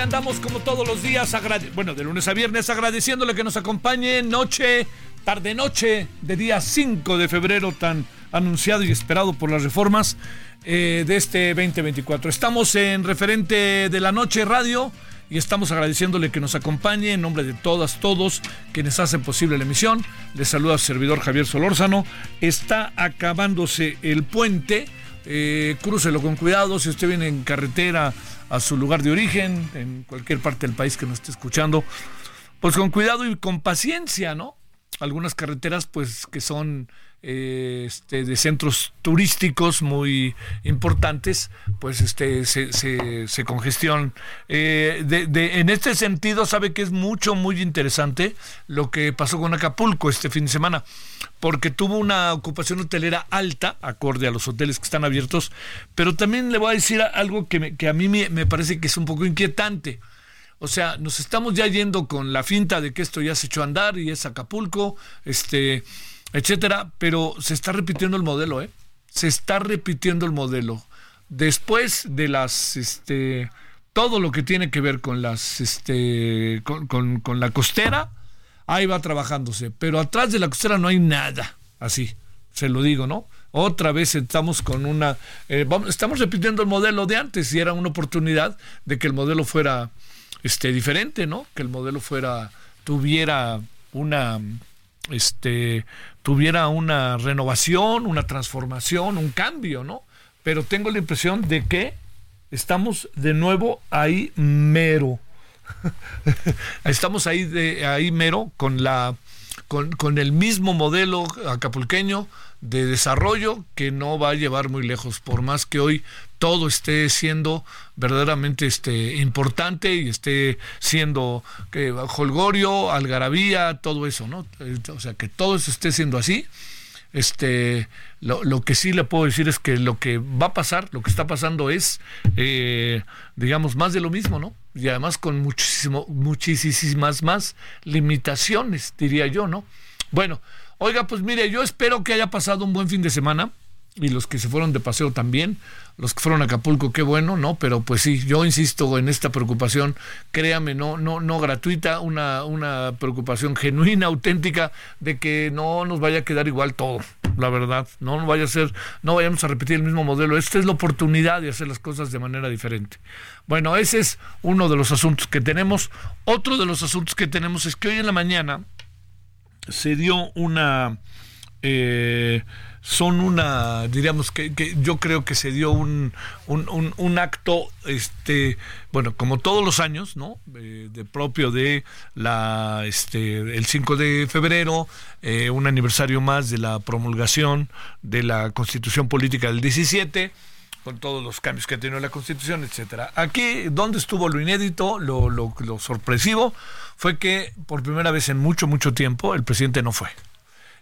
Andamos como todos los días, bueno, de lunes a viernes, agradeciéndole que nos acompañe noche, tarde noche, de día 5 de febrero, tan anunciado y esperado por las reformas eh, de este 2024. Estamos en referente de la noche radio y estamos agradeciéndole que nos acompañe en nombre de todas, todos quienes hacen posible la emisión. Les saluda su servidor Javier Solórzano. Está acabándose el puente. Eh, crúcelo con cuidado si usted viene en carretera a su lugar de origen, en cualquier parte del país que nos esté escuchando, pues con cuidado y con paciencia, ¿no? Algunas carreteras, pues, que son este, de centros turísticos muy importantes, pues este, se, se, congestionan. Eh, en este sentido, sabe que es mucho, muy interesante lo que pasó con Acapulco este fin de semana, porque tuvo una ocupación hotelera alta, acorde a los hoteles que están abiertos, pero también le voy a decir algo que, que a mí me, me parece que es un poco inquietante. O sea, nos estamos ya yendo con la finta de que esto ya se echó a andar y es Acapulco, este, etcétera, pero se está repitiendo el modelo, ¿eh? Se está repitiendo el modelo. Después de las, este, todo lo que tiene que ver con las, este, con, con- con la costera, ahí va trabajándose, pero atrás de la costera no hay nada, así, se lo digo, ¿no? Otra vez estamos con una, eh, estamos repitiendo el modelo de antes y era una oportunidad de que el modelo fuera, este, diferente, ¿no? Que el modelo fuera, tuviera una, este, tuviera una renovación, una transformación, un cambio, ¿no? Pero tengo la impresión de que estamos de nuevo ahí mero. Estamos ahí de ahí mero con la con, con el mismo modelo acapulqueño de desarrollo que no va a llevar muy lejos, por más que hoy todo esté siendo verdaderamente este importante y esté siendo que holgorio, algarabía, todo eso, ¿no? Eh, O sea, que todo eso esté siendo así. Este, lo, lo que sí le puedo decir es que lo que va a pasar, lo que está pasando es, eh, digamos, más de lo mismo, ¿no? Y además con muchísimo, muchísimas más limitaciones, diría yo, ¿no? Bueno, oiga, pues mire, yo espero que haya pasado un buen fin de semana y los que se fueron de paseo también, los que fueron a Acapulco, qué bueno, ¿no? Pero pues sí, yo insisto en esta preocupación, créame, no, no, no gratuita, una, una preocupación genuina, auténtica, de que no nos vaya a quedar igual todo, la verdad. No vaya a ser, no vayamos a repetir el mismo modelo. Esta es la oportunidad de hacer las cosas de manera diferente. Bueno, ese es uno de los asuntos que tenemos. Otro de los asuntos que tenemos es que hoy en la mañana se dio una eh, son una, diríamos que, yo creo que se dio un, un, acto, este, bueno, como todos los años, ¿no? Eh, de propio de la, este, el 5 de febrero, eh, un aniversario más de la promulgación de la Constitución Política del 17 con todos los cambios que ha tenido la Constitución, etcétera. Aquí, donde estuvo lo inédito, lo, sorpresivo, fue que por primera vez en mucho, mucho tiempo el presidente no fue.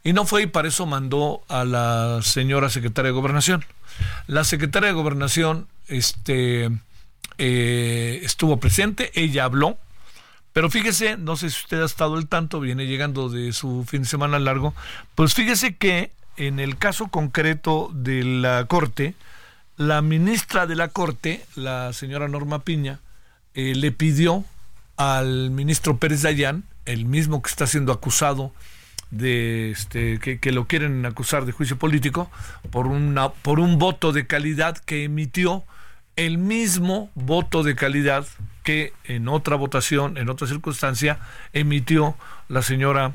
Y no fue y para eso mandó a la señora secretaria de Gobernación. La secretaria de Gobernación este, eh, estuvo presente, ella habló, pero fíjese, no sé si usted ha estado al tanto, viene llegando de su fin de semana largo, pues fíjese que en el caso concreto de la Corte, la ministra de la Corte, la señora Norma Piña, eh, le pidió al ministro Pérez Dayán, el mismo que está siendo acusado de este que, lo quieren acusar de juicio político por una por un voto de calidad que emitió el mismo voto de calidad que en otra votación, en otra circunstancia, emitió la señora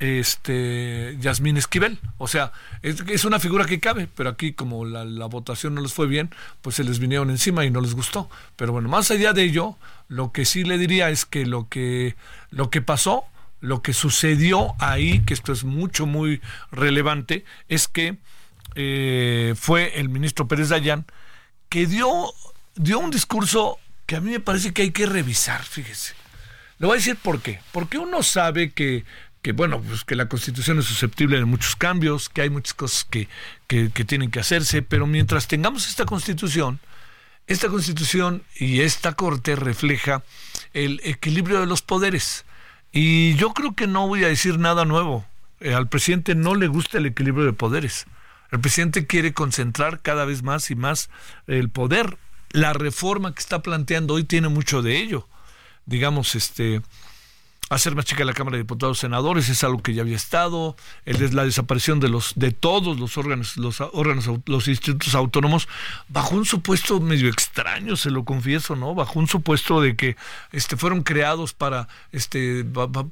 este Yasmín Esquivel. O sea, es, una figura que cabe, pero aquí como la, la, votación no les fue bien, pues se les vinieron encima y no les gustó. Pero bueno, más allá de ello, lo que sí le diría es que lo que, lo que pasó lo que sucedió ahí, que esto es mucho, muy relevante, es que eh, fue el ministro Pérez Dayán que dio, dio un discurso que a mí me parece que hay que revisar, fíjese. Le voy a decir por qué. Porque uno sabe que, que bueno, pues que la constitución es susceptible de muchos cambios, que hay muchas cosas que, que, tienen que hacerse, pero mientras tengamos esta constitución, esta constitución y esta corte refleja el equilibrio de los poderes. Y yo creo que no voy a decir nada nuevo. Eh, al presidente no le gusta el equilibrio de poderes. El presidente quiere concentrar cada vez más y más el poder. La reforma que está planteando hoy tiene mucho de ello. Digamos, este, hacer más chica la Cámara de Diputados Senadores es algo que ya había estado, el, la desaparición de los de todos los órganos, los órganos, los institutos autónomos, bajo un supuesto medio extraño, se lo confieso, ¿no? Bajo un supuesto de que este fueron creados para este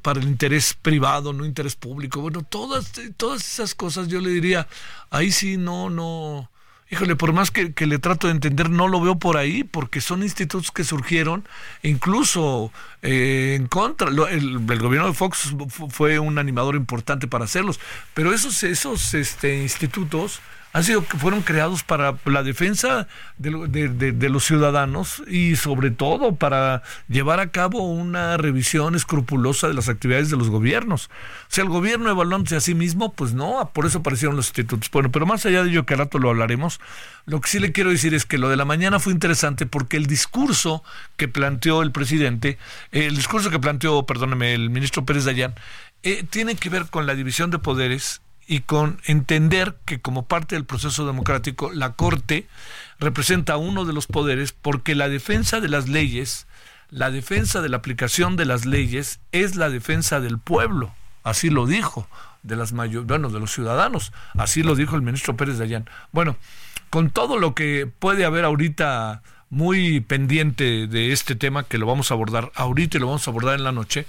para el interés privado, no interés público. Bueno, todas, todas esas cosas yo le diría, ahí sí no, no híjole, por más que, le trato de entender, no lo veo por ahí, porque son institutos que surgieron incluso eh, en contra. el, gobierno de Fox fue un animador importante para hacerlos, pero esos, esos este, institutos han sido fueron creados para la defensa de, los ciudadanos y sobre todo para llevar a cabo una revisión escrupulosa de las actividades de los gobiernos. Sea, el gobierno evaluándose a sí mismo, pues no, por eso aparecieron los institutos. Bueno, pero más allá de ello, que al rato lo hablaremos, lo que sí le quiero decir es que lo de la mañana fue interesante porque el discurso que planteó el presidente, el discurso que planteó, perdóneme, el ministro Pérez Dayán, eh, tiene que ver con la división de poderes y con entender que como parte del proceso democrático la Corte representa uno de los poderes porque la defensa de las leyes, la defensa de la aplicación de las leyes es la defensa del pueblo, así lo dijo, de las mayor, bueno, de los ciudadanos, así lo dijo el ministro Pérez Dayán. Bueno, con todo lo que puede haber ahorita muy pendiente de este tema que lo vamos a abordar ahorita y lo vamos a abordar en la noche,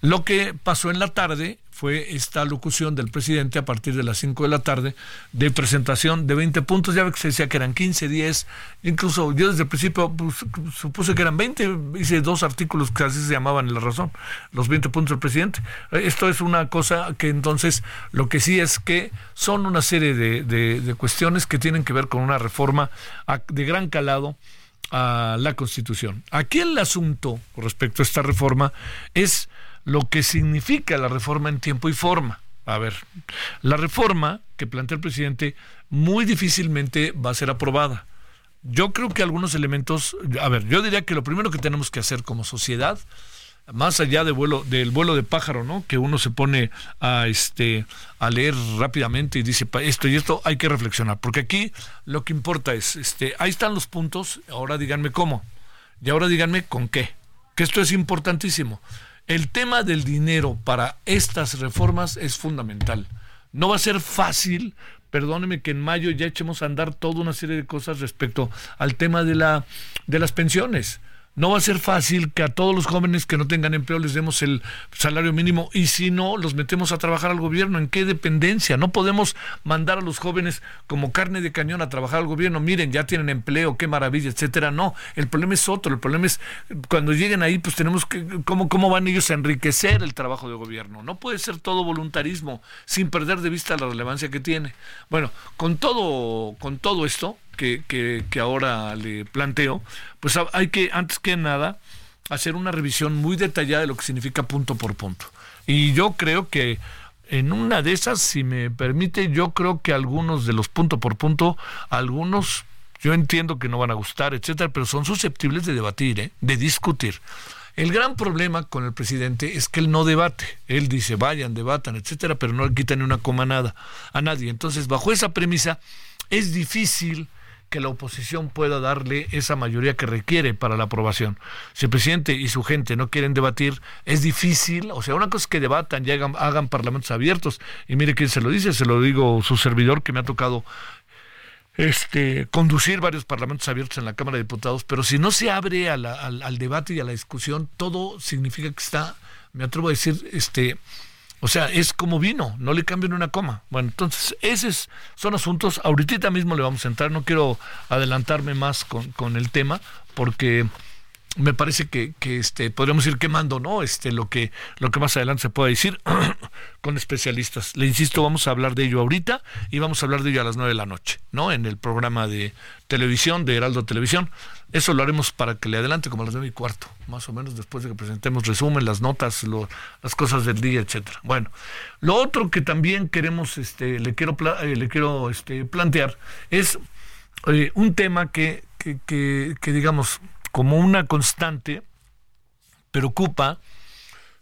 lo que pasó en la tarde fue esta locución del presidente a partir de las 5 de la tarde de presentación de 20 puntos. Ya ve que se decía que eran 15, 10, incluso yo desde el principio pues, supuse que eran 20, hice dos artículos que así se llamaban la razón, los 20 puntos del presidente. Esto es una cosa que entonces lo que sí es que son una serie de, de cuestiones que tienen que ver con una reforma de gran calado a la Constitución. Aquí el asunto respecto a esta reforma es lo que significa la reforma en tiempo y forma. A ver, la reforma que plantea el presidente muy difícilmente va a ser aprobada. Yo creo que algunos elementos, a ver, yo diría que lo primero que tenemos que hacer como sociedad, más allá de vuelo, del vuelo de pájaro, ¿no? Que uno se pone a este a leer rápidamente y dice esto y esto hay que reflexionar, porque aquí lo que importa es, este, ahí están los puntos, ahora díganme cómo y ahora díganme con qué, que esto es importantísimo. El tema del dinero para estas reformas es fundamental. No va a ser fácil perdóneme que en mayo ya echemos a andar toda una serie de cosas respecto al tema de la de las pensiones no va a ser fácil que a todos los jóvenes que no tengan empleo les demos el salario mínimo y si no, los metemos a trabajar al gobierno. ¿En qué dependencia? No podemos mandar a los jóvenes como carne de cañón a trabajar al gobierno. Miren, ya tienen empleo, qué maravilla, etcétera. No, el problema es otro. El problema es cuando lleguen ahí, pues tenemos que, ¿cómo, cómo van ellos a enriquecer el trabajo de gobierno? No puede ser todo voluntarismo sin perder de vista la relevancia que tiene. Bueno, con todo, con todo esto, que, ahora le planteo, pues hay que, antes que nada, hacer una revisión muy detallada de lo que significa punto por punto. Y yo creo que en una de esas, si me permite, yo creo que algunos de los punto por punto, algunos yo entiendo que no van a gustar, etcétera, pero son susceptibles de debatir, ¿eh? de discutir. El gran problema con el presidente es que él no debate. Él dice, vayan, debatan, etcétera, pero no le quita ni una coma nada a nadie. Entonces, bajo esa premisa, es difícil que la oposición pueda darle esa mayoría que requiere para la aprobación. Si el presidente y su gente no quieren debatir, es difícil. O sea, una cosa es que debatan y hagan, parlamentos abiertos. Y mire quién se lo dice, se lo digo su servidor que me ha tocado este, conducir varios parlamentos abiertos en la Cámara de Diputados, pero si no se abre al, al, debate y a la discusión, todo significa que está, me atrevo a decir, este, o sea, es como vino, no le cambian una coma. Bueno, entonces, esos son asuntos, ahorita mismo le vamos a entrar, no quiero adelantarme más con, con el tema, porque me parece que, que, este podríamos ir quemando no este lo que lo que más adelante se pueda decir con especialistas. Le insisto vamos a hablar de ello ahorita y vamos a hablar de ello a las nueve de la noche no en el programa de televisión de Heraldo Televisión. Eso lo haremos para que le adelante como a las nueve y cuarto más o menos después de que presentemos resumen las notas las cosas del día etcétera. Bueno lo otro que también queremos este le quiero eh, le quiero este plantear es eh, un tema que, que, que digamos como una constante, preocupa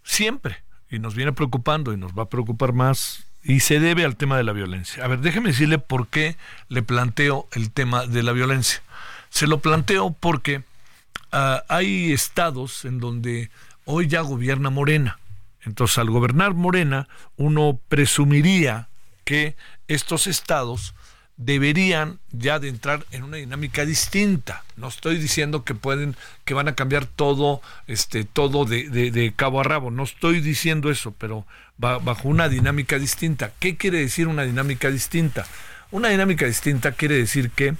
siempre y nos viene preocupando y nos va a preocupar más y se debe al tema de la violencia. A ver, déjeme decirle por qué le planteo el tema de la violencia. Se lo planteo porque ah, hay estados en donde hoy ya gobierna Morena. Entonces, al gobernar Morena, uno presumiría que estos estados deberían ya de entrar en una dinámica distinta. No estoy diciendo que pueden, que van a cambiar todo, este, todo de, de, cabo a rabo. No estoy diciendo eso, pero bajo una dinámica distinta. ¿Qué quiere decir una dinámica distinta? Una dinámica distinta quiere decir que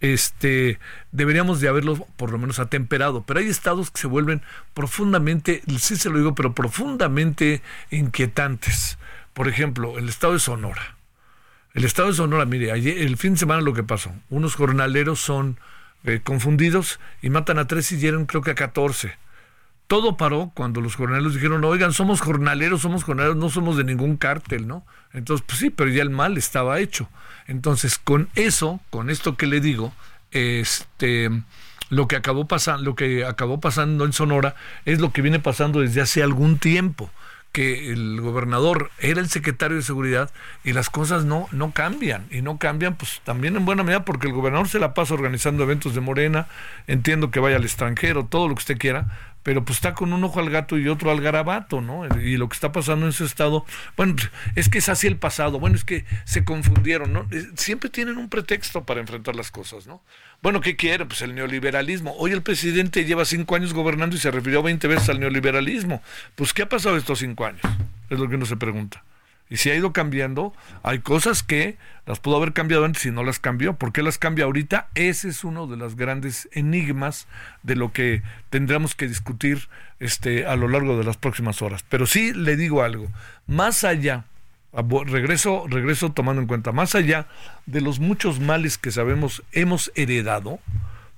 este deberíamos de haberlo por lo menos atemperado, pero hay estados que se vuelven profundamente, sí se lo digo, pero profundamente inquietantes. Por ejemplo, el estado de Sonora el estado de Sonora, mire, ayer, el fin de semana lo que pasó, unos jornaleros son eh, confundidos y matan a tres y hieren creo que a catorce. Todo paró cuando los jornaleros dijeron, oigan, somos jornaleros, somos jornaleros, no somos de ningún cártel, ¿no? Entonces, pues sí, pero ya el mal estaba hecho. Entonces, con eso, con esto que le digo, este lo que acabó pasando, lo que acabó pasando en Sonora es lo que viene pasando desde hace algún tiempo que el gobernador era el secretario de seguridad y las cosas no, no cambian. Y no cambian, pues también en buena medida porque el gobernador se la pasa organizando eventos de Morena, entiendo que vaya al extranjero, todo lo que usted quiera, pero pues está con un ojo al gato y otro al garabato, ¿no? Y lo que está pasando en su estado, bueno, es que es así el pasado, bueno, es que se confundieron, ¿no? Siempre tienen un pretexto para enfrentar las cosas, ¿no? Bueno, ¿qué quiere? Pues el neoliberalismo. Hoy el presidente lleva cinco años gobernando y se refirió 20 veces al neoliberalismo. Pues, ¿qué ha pasado estos cinco años? Es lo que uno se pregunta. Y si ha ido cambiando, hay cosas que las pudo haber cambiado antes y no las cambió. ¿Por qué las cambia ahorita? Ese es uno de los grandes enigmas de lo que tendremos que discutir este, a lo largo de las próximas horas. Pero sí le digo algo, más allá regreso, regreso tomando en cuenta, más allá de los muchos males que sabemos hemos heredado,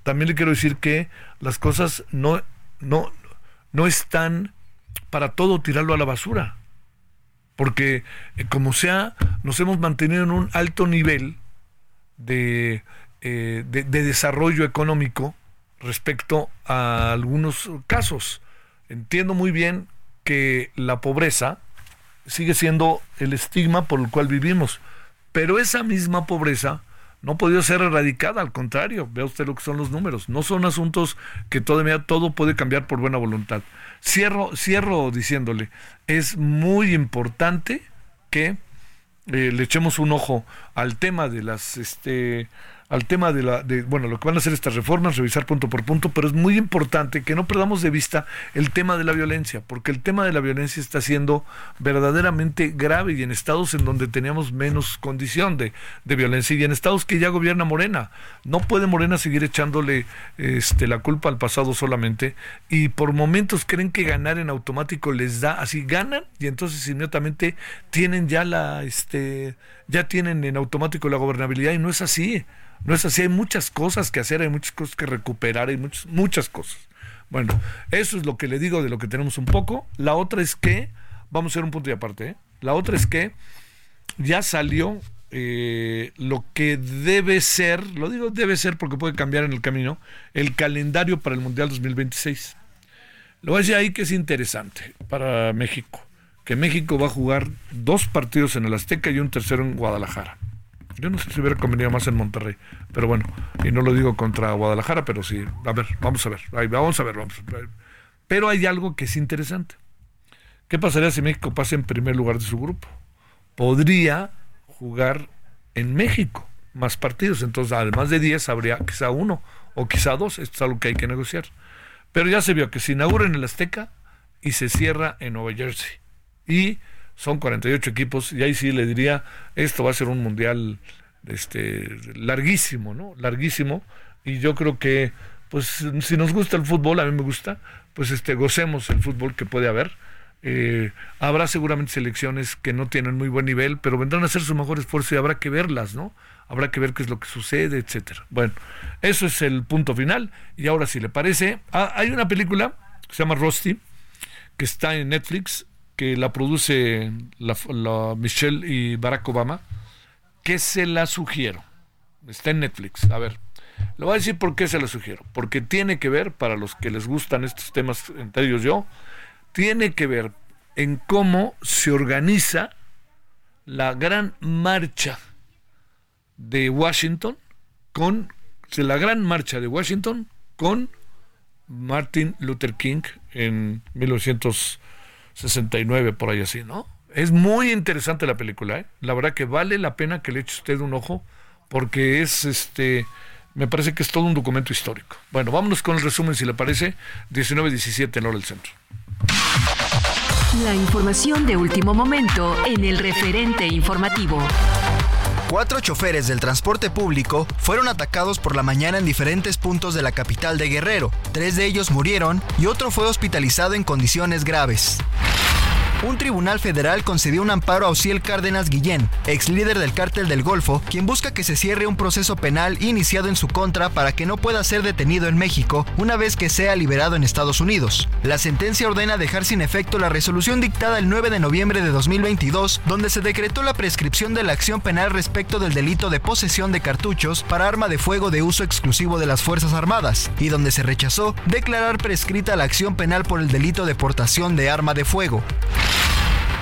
también le quiero decir que las cosas no, no, no están para todo tirarlo a la basura. Porque eh, como sea, nos hemos mantenido en un alto nivel de, eh, de desarrollo económico respecto a algunos casos. Entiendo muy bien que la pobreza, sigue siendo el estigma por el cual vivimos. Pero esa misma pobreza no ha podido ser erradicada, al contrario, vea usted lo que son los números. No son asuntos que todavía todo puede cambiar por buena voluntad. Cierro, cierro diciéndole, es muy importante que eh, le echemos un ojo al tema de las este al tema de la de bueno lo que van a hacer estas reformas revisar punto por punto pero es muy importante que no perdamos de vista el tema de la violencia porque el tema de la violencia está siendo verdaderamente grave y en estados en donde teníamos menos condición de, de violencia y en estados que ya gobierna Morena. No puede Morena seguir echándole este la culpa al pasado solamente y por momentos creen que ganar en automático les da así ganan y entonces inmediatamente tienen ya la este ya tienen en automático la gobernabilidad y no es así no es así, hay muchas cosas que hacer, hay muchas cosas que recuperar, hay muchas, muchas cosas. Bueno, eso es lo que le digo de lo que tenemos un poco. La otra es que, vamos a hacer un punto y aparte, ¿eh? la otra es que ya salió eh, lo que debe ser, lo digo debe ser porque puede cambiar en el camino, el calendario para el Mundial 2026. Lo voy a decir ahí que es interesante para México, que México va a jugar dos partidos en el Azteca y un tercero en Guadalajara. Yo no sé si hubiera convenido más en Monterrey, pero bueno, y no lo digo contra Guadalajara, pero sí, a ver, vamos a ver, vamos a ver, vamos a ver. Pero hay algo que es interesante. ¿Qué pasaría si México pasa en primer lugar de su grupo? Podría jugar en México más partidos, entonces además de 10 habría quizá uno o quizá dos, esto es algo que hay que negociar. Pero ya se vio que se inaugura en el Azteca y se cierra en Nueva Jersey. Y son 48 equipos y ahí sí le diría, esto va a ser un mundial este larguísimo, ¿no? Larguísimo y yo creo que pues si nos gusta el fútbol, a mí me gusta, pues este gocemos el fútbol que puede haber. Eh, habrá seguramente selecciones que no tienen muy buen nivel, pero vendrán a hacer su mejor esfuerzo y habrá que verlas, ¿no? Habrá que ver qué es lo que sucede, etcétera. Bueno, eso es el punto final. Y ahora, si le parece, ah, hay una película que se llama Rusty, que está en Netflix, que la produce la, Michelle y Barack Obama, que se la sugiero. Está en Netflix. A ver, le voy a decir por qué se la sugiero. Porque tiene que ver, para los que les gustan estos temas, entre ellos yo, tiene que ver en cómo se organiza la gran marcha de Washington con la gran marcha de Washington con Martin Luther King en 1900 69 por ahí así, ¿no? Es muy interesante la película, ¿eh? La verdad que vale la pena que le eche usted un ojo porque es este me parece que es todo un documento histórico. Bueno, vámonos con el resumen si le parece, 19-17 en hora del centro. La información de último momento en el referente informativo. Cuatro choferes del transporte público fueron atacados por la mañana en diferentes puntos de la capital de Guerrero. Tres de ellos murieron y otro fue hospitalizado en condiciones graves. Un tribunal federal concedió un amparo a Ociel Cárdenas Guillén, ex líder del cártel del Golfo, quien busca que se cierre un proceso penal iniciado en su contra para que no pueda ser detenido en México una vez que sea liberado en Estados Unidos. La sentencia ordena dejar sin efecto la resolución dictada el 9 de noviembre de 2022, donde se decretó la prescripción de la acción penal respecto del delito de posesión de cartuchos para arma de fuego de uso exclusivo de las Fuerzas Armadas, y donde se rechazó declarar prescrita la acción penal por el delito de portación de arma de fuego.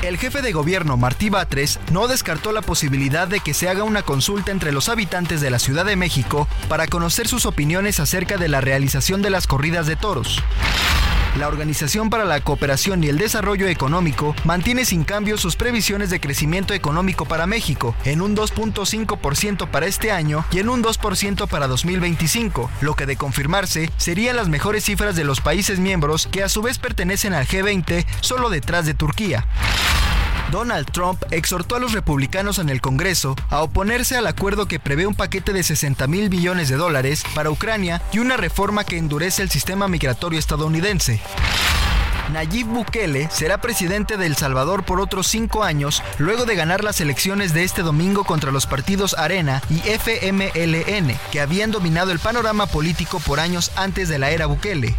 El jefe de gobierno Martí Batres no descartó la posibilidad de que se haga una consulta entre los habitantes de la Ciudad de México para conocer sus opiniones acerca de la realización de las corridas de toros. La Organización para la Cooperación y el Desarrollo Económico mantiene sin cambio sus previsiones de crecimiento económico para México en un 2.5% para este año y en un 2% para 2025, lo que de confirmarse serían las mejores cifras de los países miembros que a su vez pertenecen al G20 solo detrás de Turquía. Donald Trump exhortó a los republicanos en el Congreso a oponerse al acuerdo que prevé un paquete de 60 mil billones de dólares para Ucrania y una reforma que endurece el sistema migratorio estadounidense. Nayib Bukele será presidente de El Salvador por otros cinco años luego de ganar las elecciones de este domingo contra los partidos Arena y FMLN, que habían dominado el panorama político por años antes de la era Bukele.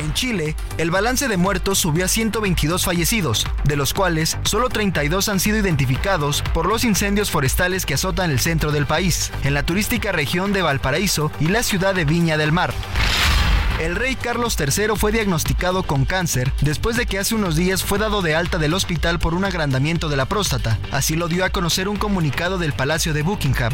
En Chile, el balance de muertos subió a 122 fallecidos, de los cuales solo 32 han sido identificados por los incendios forestales que azotan el centro del país, en la turística región de Valparaíso y la ciudad de Viña del Mar. El rey Carlos III fue diagnosticado con cáncer después de que hace unos días fue dado de alta del hospital por un agrandamiento de la próstata. Así lo dio a conocer un comunicado del Palacio de Buckingham.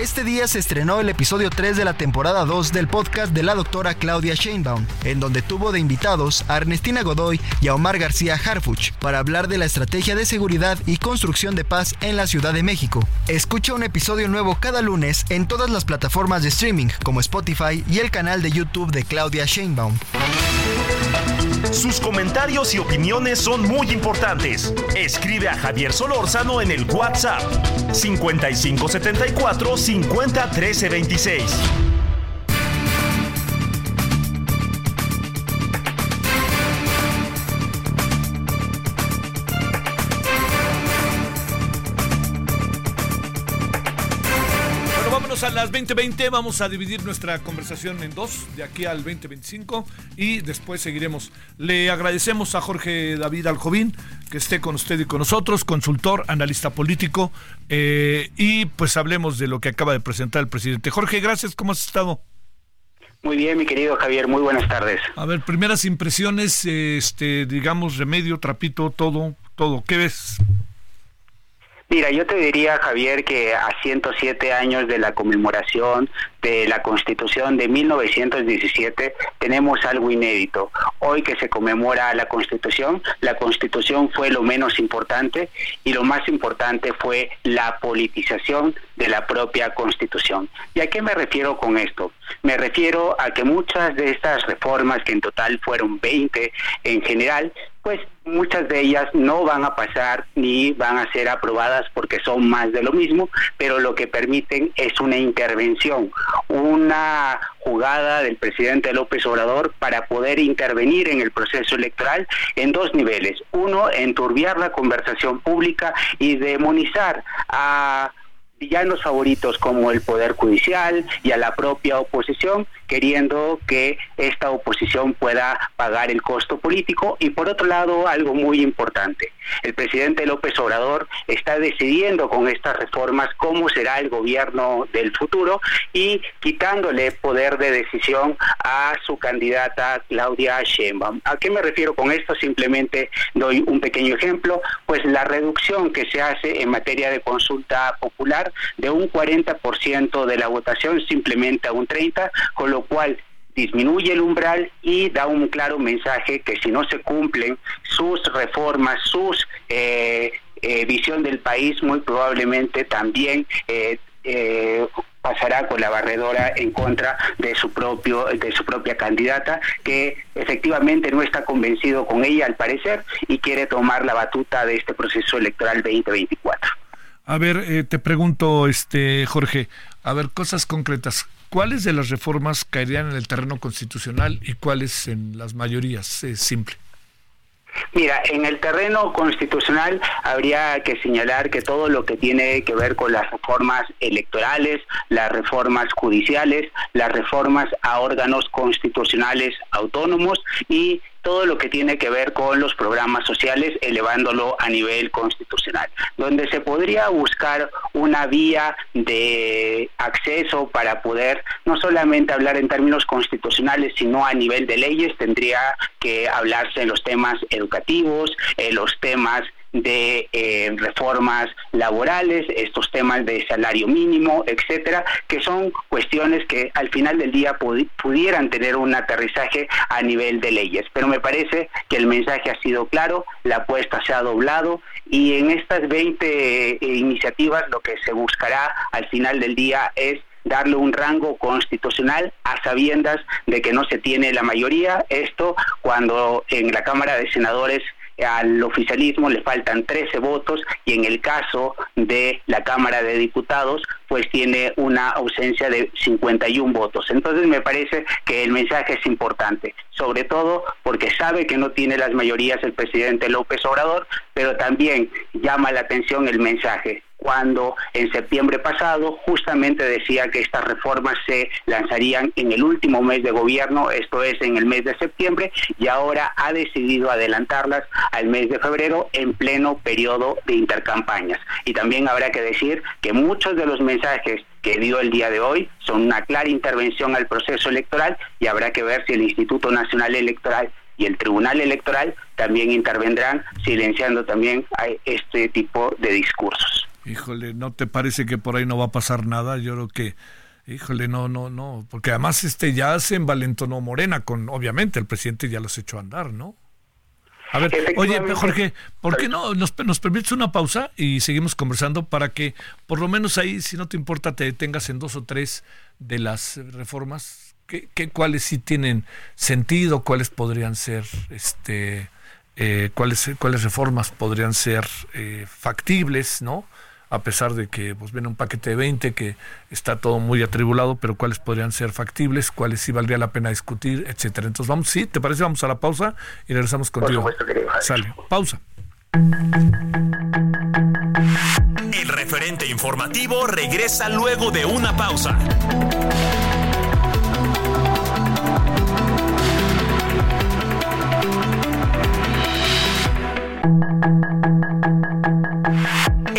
Este día se estrenó el episodio 3 de la temporada 2 del podcast de la doctora Claudia Sheinbaum, en donde tuvo de invitados a Ernestina Godoy y a Omar García Harfuch para hablar de la estrategia de seguridad y construcción de paz en la Ciudad de México. Escucha un episodio nuevo cada lunes en todas las plataformas de streaming como Spotify y el canal de YouTube de Claudia Sheinbaum. Sus comentarios y opiniones son muy importantes. Escribe a Javier Solórzano en el WhatsApp 5574 50 13 26. A las 20:20. Vamos a dividir nuestra conversación en dos, de aquí al 2025, y después seguiremos. Le agradecemos a Jorge David Aljovín que esté con usted y con nosotros, consultor, analista político, eh, y pues hablemos de lo que acaba de presentar el presidente. Jorge, gracias, ¿cómo has estado? Muy bien, mi querido Javier, muy buenas tardes. A ver, primeras impresiones, este, digamos, remedio, trapito, todo, todo. ¿Qué ves? Mira, yo te diría, Javier, que a 107 años de la conmemoración de la Constitución de 1917 tenemos algo inédito. Hoy que se conmemora la Constitución, la Constitución fue lo menos importante y lo más importante fue la politización de la propia Constitución. ¿Y a qué me refiero con esto? Me refiero a que muchas de estas reformas, que en total fueron 20 en general, pues muchas de ellas no van a pasar ni van a ser aprobadas porque son más de lo mismo, pero lo que permiten es una intervención, una jugada del presidente López Obrador para poder intervenir en el proceso electoral en dos niveles. Uno, enturbiar la conversación pública y demonizar a villanos favoritos como el Poder Judicial y a la propia oposición, queriendo que esta oposición pueda pagar el costo político. Y por otro lado, algo muy importante, el presidente López Obrador está decidiendo con estas reformas cómo será el gobierno del futuro y quitándole poder de decisión a su candidata Claudia Sheinbaum. ¿A qué me refiero con esto? Simplemente doy un pequeño ejemplo, pues la reducción que se hace en materia de consulta popular de un 40% de la votación simplemente a un 30%, con lo cual disminuye el umbral y da un claro mensaje que si no se cumplen sus reformas, sus eh, eh, visión del país, muy probablemente también eh, pasará con la barredora en contra de su propio de su propia candidata que efectivamente no está convencido con ella al parecer y quiere tomar la batuta de este proceso electoral 2024. A ver, eh, te pregunto, este Jorge, a ver, cosas concretas. ¿Cuáles de las reformas caerían en el terreno constitucional y cuáles en las mayorías? Es simple. Mira, en el terreno constitucional habría que señalar que todo lo que tiene que ver con las reformas electorales, las reformas judiciales, las reformas a órganos constitucionales autónomos y todo lo que tiene que ver con los programas sociales, elevándolo a nivel constitucional, donde se podría buscar una vía de acceso para poder no solamente hablar en términos constitucionales, sino a nivel de leyes, tendría que hablarse en los temas educativos, en los temas de eh, reformas laborales, estos temas de salario mínimo, etcétera, que son cuestiones que al final del día pudieran tener un aterrizaje a nivel de leyes. Pero me parece que el mensaje ha sido claro, la apuesta se ha doblado y en estas 20 eh, iniciativas lo que se buscará al final del día es darle un rango constitucional a sabiendas de que no se tiene la mayoría. Esto cuando en la Cámara de Senadores al oficialismo le faltan 13 votos y en el caso de la Cámara de Diputados pues tiene una ausencia de 51 votos. Entonces me parece que el mensaje es importante, sobre todo porque sabe que no tiene las mayorías el presidente López Obrador, pero también llama la atención el mensaje cuando en septiembre pasado justamente decía que estas reformas se lanzarían en el último mes de gobierno, esto es en el mes de septiembre, y ahora ha decidido adelantarlas al mes de febrero en pleno periodo de intercampañas. Y también habrá que decir que muchos de los mensajes que dio el día de hoy son una clara intervención al proceso electoral y habrá que ver si el Instituto Nacional Electoral y el Tribunal Electoral también intervendrán silenciando también a este tipo de discursos. Híjole, ¿no te parece que por ahí no va a pasar nada? Yo creo que, híjole, no, no, no, porque además este ya se envalentonó Morena con, obviamente, el presidente ya los echó a andar, ¿no? A ver, oye, Jorge, ¿por qué no nos, nos permites una pausa y seguimos conversando para que por lo menos ahí, si no te importa, te detengas en dos o tres de las reformas? ¿Qué, qué cuáles sí tienen sentido? ¿Cuáles podrían ser, este, eh, cuáles, cuáles reformas podrían ser eh, factibles, ¿no? A pesar de que pues viene un paquete de 20 que está todo muy atribulado, pero cuáles podrían ser factibles, cuáles sí valdría la pena discutir, etcétera. Entonces vamos, sí, ¿te parece? Vamos a la pausa y regresamos contigo. Sale, pausa. El referente informativo regresa luego de una pausa.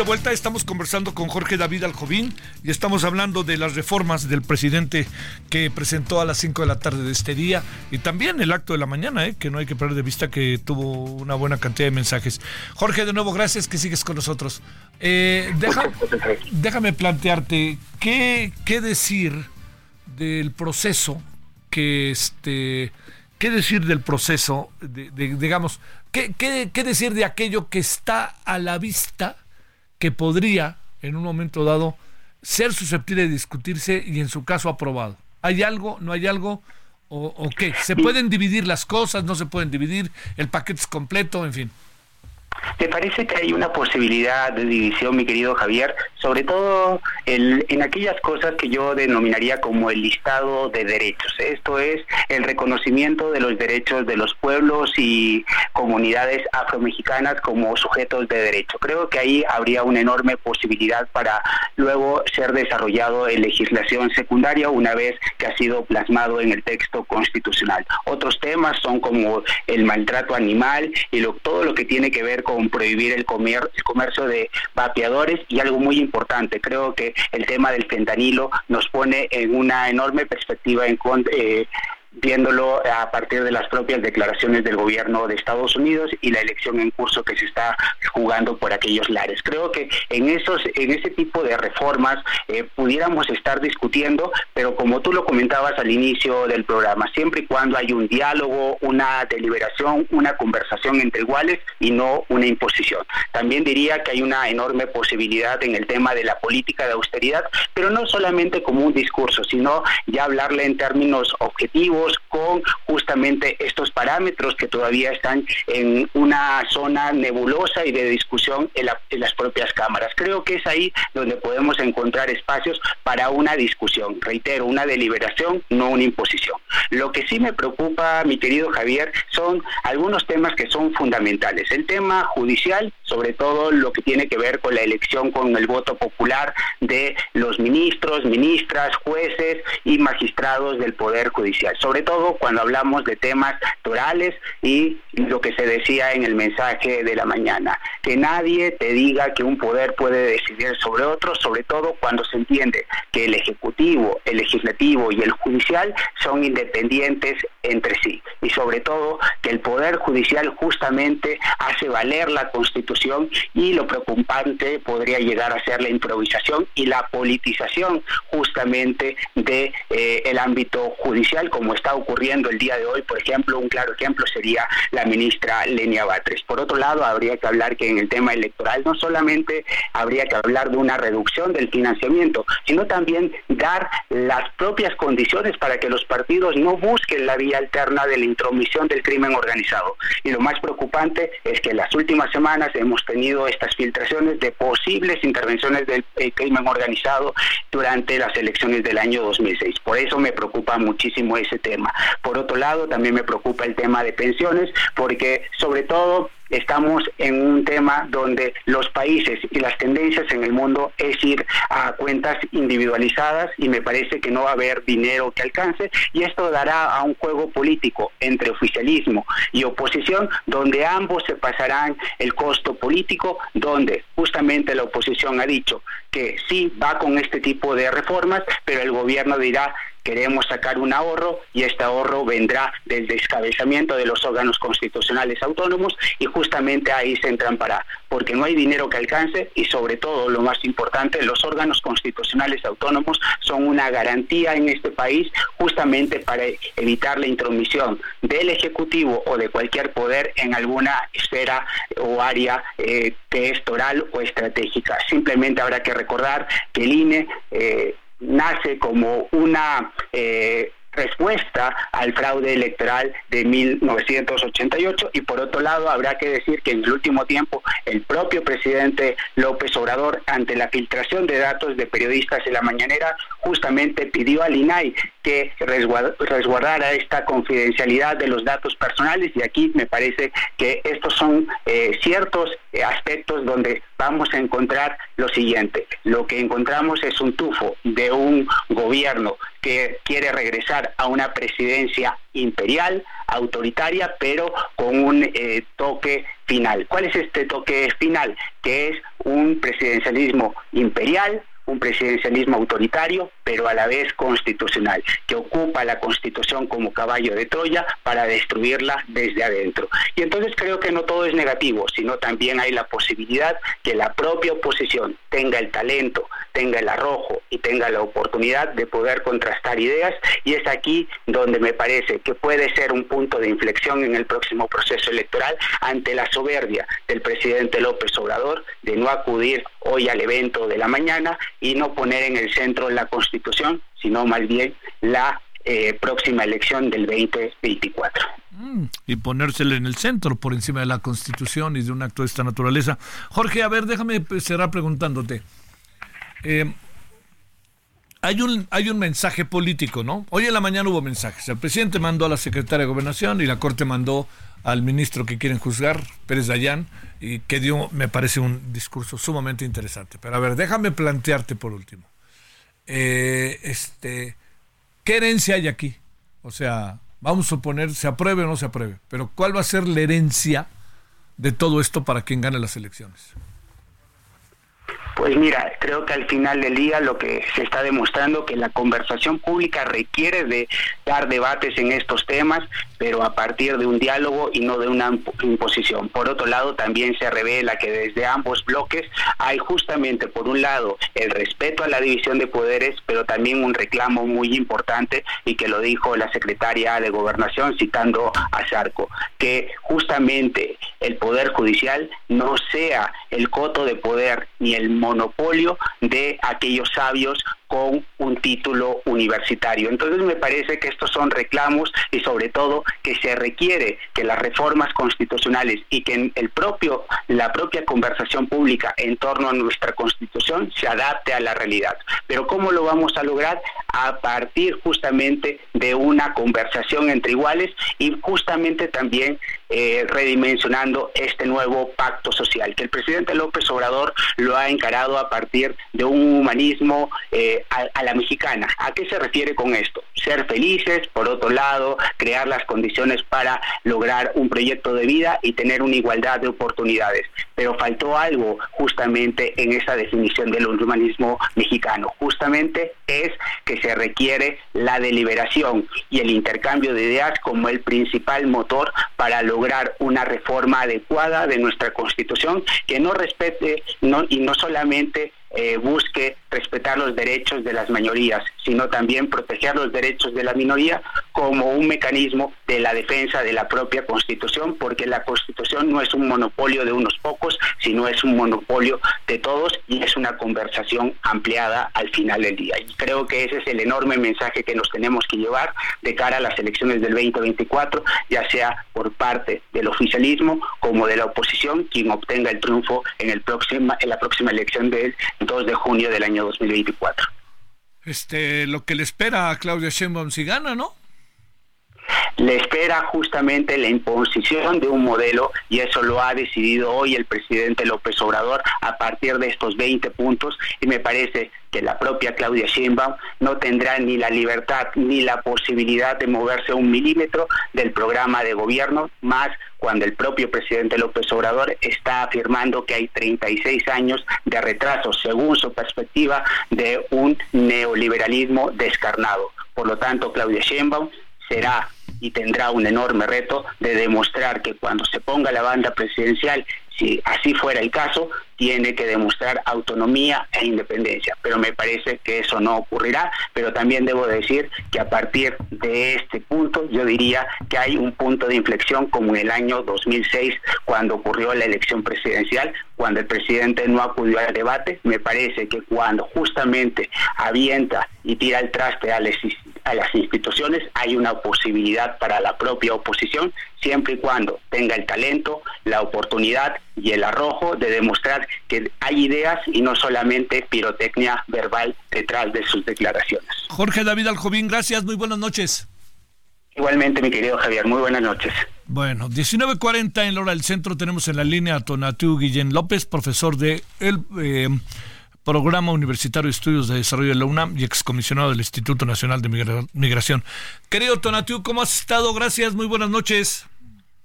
De vuelta, estamos conversando con Jorge David Aljovín y estamos hablando de las reformas del presidente que presentó a las 5 de la tarde de este día y también el acto de la mañana, ¿eh? que no hay que perder de vista que tuvo una buena cantidad de mensajes. Jorge, de nuevo, gracias que sigues con nosotros. Eh, déjame plantearte, ¿qué, ¿qué decir del proceso que este... ¿Qué decir del proceso, de, digamos, ¿qué, qué, qué decir de aquello que está a la vista que podría, en un momento dado, ser susceptible de discutirse y en su caso aprobado. ¿Hay algo? ¿No hay algo? ¿O, o qué? ¿Se pueden dividir las cosas? ¿No se pueden dividir? ¿El paquete es completo? En fin. Me parece que hay una posibilidad de división, mi querido Javier, sobre todo en aquellas cosas que yo denominaría como el listado de derechos. Esto es el reconocimiento de los derechos de los pueblos y comunidades afromexicanas como sujetos de derecho. Creo que ahí habría una enorme posibilidad para luego ser desarrollado en legislación secundaria una vez que ha sido plasmado en el texto constitucional. Otros temas son como el maltrato animal y todo lo que tiene que ver con prohibir el, comer, el comercio de vapeadores y algo muy importante, creo que el tema del fentanilo nos pone en una enorme perspectiva en, eh, viéndolo a partir de las propias declaraciones del gobierno de Estados Unidos y la elección en curso que se está jugando por aquellos lares. Creo que en esos, en ese tipo de reformas eh, pudiéramos estar discutiendo, pero como tú lo comentabas al inicio del programa, siempre y cuando hay un diálogo, una deliberación, una conversación entre iguales y no una imposición. También diría que hay una enorme posibilidad en el tema de la política de austeridad, pero no solamente como un discurso, sino ya hablarle en términos objetivos con justamente estos parámetros que todavía están en una zona nebulosa y de discusión en, las propias cámaras. Creo que es ahí donde podemos encontrar espacios para una discusión. Reitero, una deliberación, no una imposición. Lo que sí me preocupa, mi querido Javier, son algunos temas que son fundamentales. El tema judicial, sobre todo lo que tiene que ver con la elección con el voto popular de los ministros, ministras, jueces y magistrados del Poder Judicial. Sobre todo cuando hablamos de temas torales y lo que se decía en el mensaje de la mañana, que nadie te diga que un poder puede decidir sobre otro, sobre todo cuando se entiende que el Ejecutivo, el Legislativo y el Judicial son independientes entre sí. Y sobre todo que el Poder Judicial justamente hace valer la Constitución y lo preocupante podría llegar a ser la improvisación y la politización justamente de eh, el ámbito judicial como está ocurriendo el día de hoy, por ejemplo, un claro ejemplo sería la ministra Lenia Batres. Por otro lado, habría que hablar que en el tema electoral no solamente habría que hablar de una reducción del financiamiento, sino también dar las propias condiciones para que los partidos no busquen la vía alterna de la intromisión del crimen organizado. Y lo más preocupante es que en las últimas semanas hemos tenido estas filtraciones de posibles intervenciones del eh, crimen organizado durante las elecciones del año 2006. Por eso me preocupa muchísimo ese tema. Por otro lado, también me preocupa el tema de pensiones, porque sobre todo estamos en un tema donde los países y las tendencias en el mundo es ir a cuentas individualizadas y me parece que no va a haber dinero que alcance y esto dará a un juego político entre oficialismo y oposición donde ambos se pasarán el costo político, donde justamente la oposición ha dicho que sí va con este tipo de reformas, pero el gobierno dirá queremos sacar un ahorro y este ahorro vendrá del descabezamiento de los órganos constitucionales autónomos y justamente ahí se entran para, porque no hay dinero que alcance y sobre todo lo más importante, los órganos constitucionales autónomos son una garantía en este país justamente para evitar la intromisión del Ejecutivo o de cualquier poder en alguna esfera o área eh, o estratégica. Simplemente habrá que recordar que el INE eh, nace como una eh, respuesta al fraude electoral de 1988 y por otro lado habrá que decir que en el último tiempo el propio presidente López Obrador ante la filtración de datos de periodistas en la mañanera justamente pidió al INAI que resguardara esta confidencialidad de los datos personales y aquí me parece que estos son eh, ciertos eh, aspectos donde vamos a encontrar lo siguiente. Lo que encontramos es un tufo de un gobierno que quiere regresar a una presidencia imperial, autoritaria, pero con un eh, toque final. ¿Cuál es este toque final? Que es un presidencialismo imperial, un presidencialismo autoritario, pero a la vez constitucional, que ocupa la constitución como caballo de Troya para destruirla desde adentro. Y entonces creo que no todo es negativo, sino también hay la posibilidad que la propia oposición tenga el talento, tenga el arrojo y tenga la oportunidad de poder contrastar ideas y es aquí donde me parece que puede ser un punto de inflexión en el próximo proceso electoral ante la soberbia del presidente López Obrador de no acudir hoy al evento de la mañana y no poner en el centro la Constitución, sino más bien la eh, próxima elección del 2024. Mm, y ponérsele en el centro por encima de la Constitución y de un acto de esta naturaleza. Jorge, a ver, déjame cerrar preguntándote. Eh, hay un, hay un mensaje político, ¿no? Hoy en la mañana hubo mensajes. El presidente mandó a la secretaria de Gobernación y la Corte mandó al ministro que quieren juzgar, Pérez Dayán, y que dio, me parece, un discurso sumamente interesante. Pero a ver, déjame plantearte por último. Eh, este, ¿Qué herencia hay aquí? O sea, vamos a suponer, se apruebe o no se apruebe, pero ¿cuál va a ser la herencia de todo esto para quien gane las elecciones? Pues mira, creo que al final del día lo que se está demostrando que la conversación pública requiere de dar debates en estos temas, pero a partir de un diálogo y no de una imposición. Por otro lado, también se revela que desde ambos bloques hay justamente, por un lado, el respeto a la división de poderes, pero también un reclamo muy importante y que lo dijo la secretaria de Gobernación citando a Sarco, que justamente el Poder Judicial no sea el coto de poder ni el monopolio de aquellos sabios con un título universitario. Entonces me parece que estos son reclamos y sobre todo que se requiere que las reformas constitucionales y que el propio la propia conversación pública en torno a nuestra Constitución se adapte a la realidad. Pero ¿cómo lo vamos a lograr? A partir justamente de una conversación entre iguales y justamente también eh, redimensionando este nuevo pacto social, que el presidente López Obrador lo ha encarado a partir de un humanismo eh, a, la mexicana. ¿A qué se refiere con esto? Ser felices, por otro lado, crear las condiciones para lograr un proyecto de vida y tener una igualdad de oportunidades. Pero faltó algo justamente en esa definición del humanismo mexicano. Justamente es que se requiere la deliberación y el intercambio de ideas como el principal motor para lograr una reforma adecuada de nuestra constitución que no respete no, y no solamente eh, busque respetar los derechos de las mayorías, sino también proteger los derechos de la minoría como un mecanismo de la defensa de la propia Constitución, porque la Constitución no es un monopolio de unos pocos, sino es un monopolio de todos y es una conversación ampliada al final del día. Y creo que ese es el enorme mensaje que nos tenemos que llevar de cara a las elecciones del 2024, ya sea por parte del oficialismo como de la oposición, quien obtenga el triunfo en, el próxima, en la próxima elección del 2 de junio del año 2024. Este, lo que le espera a Claudia Sheinbaum si gana, ¿no? Le espera justamente la imposición de un modelo y eso lo ha decidido hoy el presidente López Obrador a partir de estos 20 puntos y me parece que la propia Claudia Sheinbaum no tendrá ni la libertad ni la posibilidad de moverse un milímetro del programa de gobierno, más cuando el propio presidente López Obrador está afirmando que hay 36 años de retraso, según su perspectiva, de un neoliberalismo descarnado. Por lo tanto, Claudia Sheinbaum será y tendrá un enorme reto de demostrar que cuando se ponga la banda presidencial si así fuera el caso, tiene que demostrar autonomía e independencia. Pero me parece que eso no ocurrirá, pero también debo decir que a partir de este punto yo diría que hay un punto de inflexión como en el año 2006 cuando ocurrió la elección presidencial, cuando el presidente no acudió al debate, me parece que cuando justamente avienta y tira el traste a las, a las instituciones hay una posibilidad para la propia oposición siempre y cuando tenga el talento, la oportunidad y el arrojo de demostrar que hay ideas y no solamente pirotecnia verbal detrás de sus declaraciones. Jorge David Aljovín, gracias, muy buenas noches. Igualmente, mi querido Javier, muy buenas noches. Bueno, 19.40 en la hora del centro tenemos en la línea a Tonatiuh Guillén López, profesor de el eh, Programa Universitario de Estudios de Desarrollo de la UNAM y excomisionado del Instituto Nacional de Migración. Querido Tonatiuh, ¿cómo has estado? Gracias, muy buenas noches.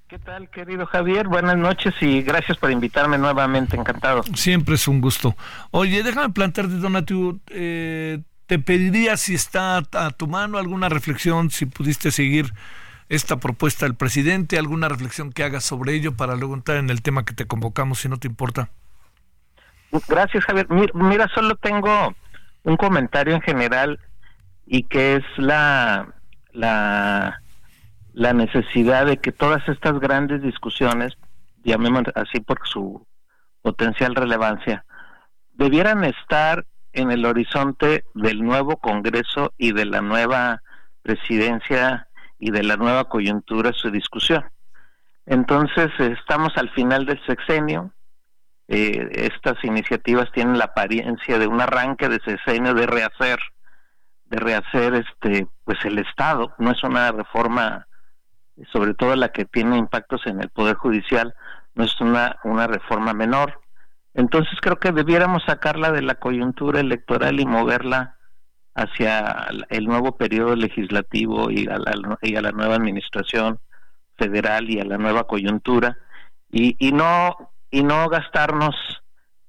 ¿Qué tal, querido Javier? Buenas noches y gracias por invitarme nuevamente, encantado. Siempre es un gusto. Oye, déjame plantearte, Donatiuh, eh, te pediría si está a tu mano alguna reflexión, si pudiste seguir esta propuesta del presidente, alguna reflexión que hagas sobre ello para luego entrar en el tema que te convocamos, si no te importa. Gracias, Javier. Mira, solo tengo un comentario en general y que es la, la la necesidad de que todas estas grandes discusiones, llamemos así por su potencial relevancia, debieran estar en el horizonte del nuevo Congreso y de la nueva presidencia y de la nueva coyuntura su discusión. Entonces, estamos al final del sexenio. Eh, estas iniciativas tienen la apariencia de un arranque de sexenio de rehacer, de rehacer este, pues el Estado. No es una reforma sobre todo la que tiene impactos en el Poder Judicial, no es una, una reforma menor. Entonces creo que debiéramos sacarla de la coyuntura electoral y moverla hacia el nuevo periodo legislativo y a la, y a la nueva administración federal y a la nueva coyuntura y, y no y no gastarnos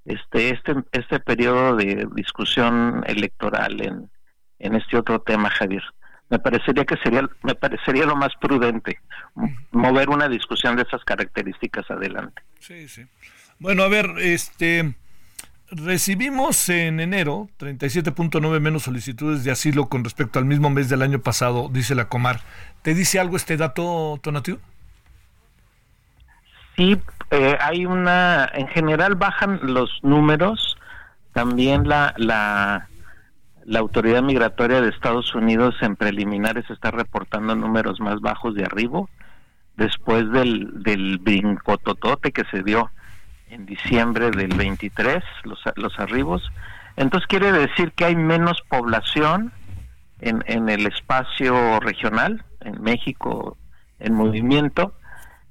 este este este periodo de discusión electoral en, en este otro tema Javier me parecería que sería me parecería lo más prudente mover una discusión de esas características adelante. Sí, sí. Bueno, a ver, este recibimos en enero 37.9 menos solicitudes de asilo con respecto al mismo mes del año pasado, dice la Comar. ¿Te dice algo este dato, Tonatiuh? Sí, eh, hay una, en general bajan los números, también la, la la autoridad migratoria de Estados Unidos en preliminares está reportando números más bajos de arribo después del, del brincototote que se dio en diciembre del 23, los, los arribos. Entonces quiere decir que hay menos población en, en el espacio regional, en México, en movimiento,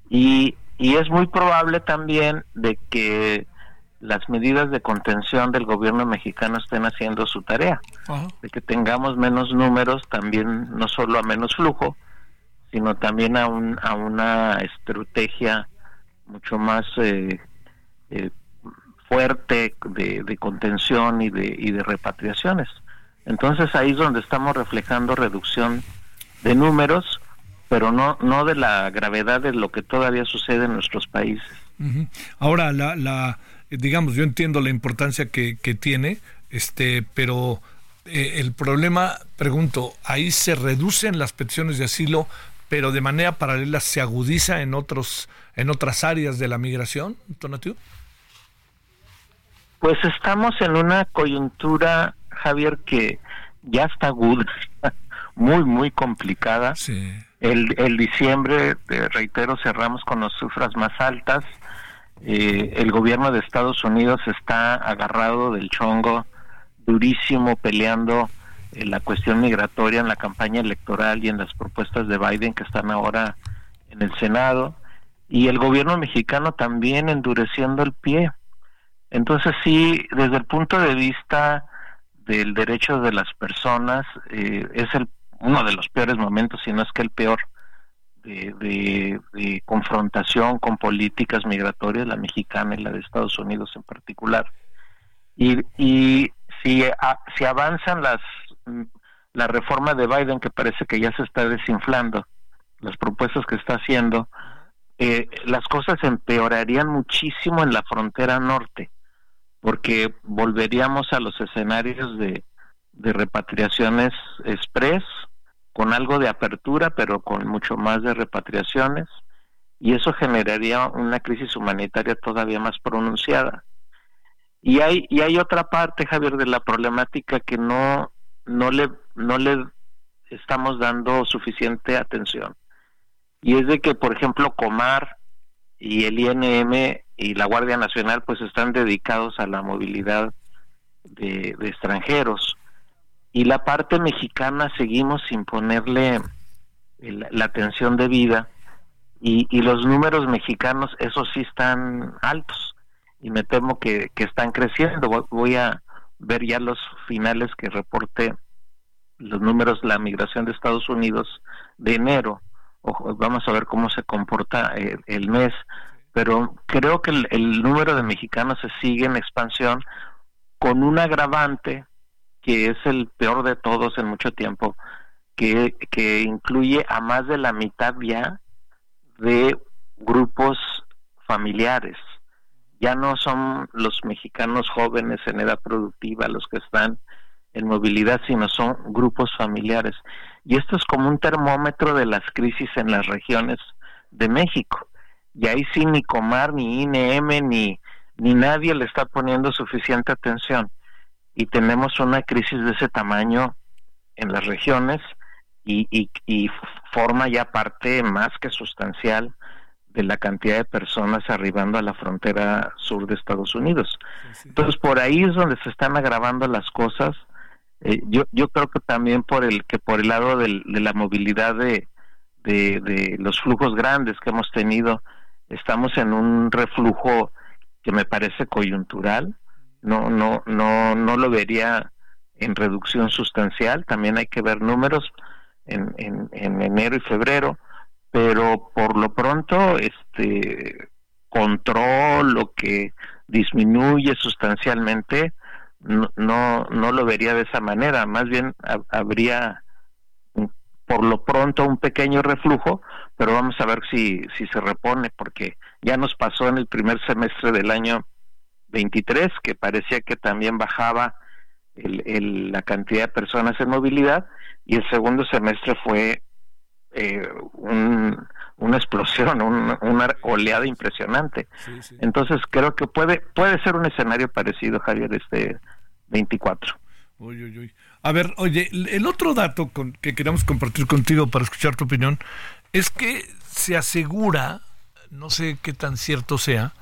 y, y es muy probable también de que las medidas de contención del gobierno mexicano estén haciendo su tarea, de que tengamos menos números también, no solo a menos flujo, sino también a, un, a una estrategia mucho más eh, eh, fuerte de, de, contención y de, y de repatriaciones. Entonces ahí es donde estamos reflejando reducción de números, pero no, no de la gravedad de lo que todavía sucede en nuestros países. Ahora, la, la, digamos, yo entiendo la importancia que, que tiene, este, pero eh, el problema, pregunto, ahí se reducen las peticiones de asilo, pero de manera paralela se agudiza en otros, en otras áreas de la migración, Tonatiuh. Pues estamos en una coyuntura, Javier, que ya está aguda, muy, muy complicada. Sí. El, el diciembre, reitero, cerramos con las cifras más altas eh, el gobierno de Estados Unidos está agarrado del chongo, durísimo, peleando eh, la cuestión migratoria en la campaña electoral y en las propuestas de Biden que están ahora en el Senado y el gobierno mexicano también endureciendo el pie. Entonces sí, desde el punto de vista del derecho de las personas, eh, es el, uno de los peores momentos, si no es que el peor, de, de, confrontación con políticas migratorias, la mexicana y la de Estados Unidos en particular. Y, y si, si avanzan las la reforma de Biden, que parece que ya se está desinflando, las propuestas que está haciendo, eh, las cosas empeorarían muchísimo en la frontera norte, porque volveríamos a los escenarios de, de repatriaciones express, con algo de apertura, pero con mucho más de repatriaciones, y eso generaría una crisis humanitaria todavía más pronunciada. Y hay, y hay otra parte, Javier, de la problemática que no, no, le, no le estamos dando suficiente atención y es de que, por ejemplo, Comar y el INM y la Guardia Nacional pues están dedicados a la movilidad de, extranjeros y la parte mexicana seguimos sin ponerle la atención debida y, y los números mexicanos esos sí están altos y me temo que, están creciendo. Voy a ver ya los finales que reporte los números de la migración de Estados Unidos de enero. Vamos a ver cómo se comporta el, mes, pero creo que el, número de mexicanos se sigue en expansión con un agravante que es el peor de todos en mucho tiempo, que, que incluye a más de la mitad ya de grupos familiares. Ya no son los mexicanos jóvenes en edad productiva los que están en movilidad, sino son grupos familiares. Y esto es como un termómetro de las crisis en las regiones de México. Y ahí sí ni Comar, ni INM, ni, ni nadie le está poniendo suficiente atención. Y tenemos una crisis de ese tamaño en las regiones y, y, forma ya parte más que sustancial de la cantidad de personas arribando a la frontera sur de Estados Unidos. Entonces por ahí es donde se están agravando las cosas. Eh, yo, yo creo que también por el que por el lado de la movilidad de, de, los flujos grandes que hemos tenido, estamos en un reflujo que me parece coyuntural, no, no, no, no lo vería en reducción sustancial, también hay que ver números en, en, en enero y febrero, pero por lo pronto este control lo que disminuye sustancialmente no, no, lo vería de esa manera, más bien habría por lo pronto un pequeño reflujo, pero vamos a ver si, si se repone, porque ya nos pasó en el primer semestre del año 23, que parecía que también bajaba el, la cantidad de personas en movilidad, y el segundo semestre fue eh, una explosión, una oleada impresionante. Entonces creo que puede puede ser un escenario parecido, Javier, este 24. A ver, oye, el otro dato con, que queremos compartir contigo para escuchar tu opinión es que se asegura, no sé qué tan cierto sea,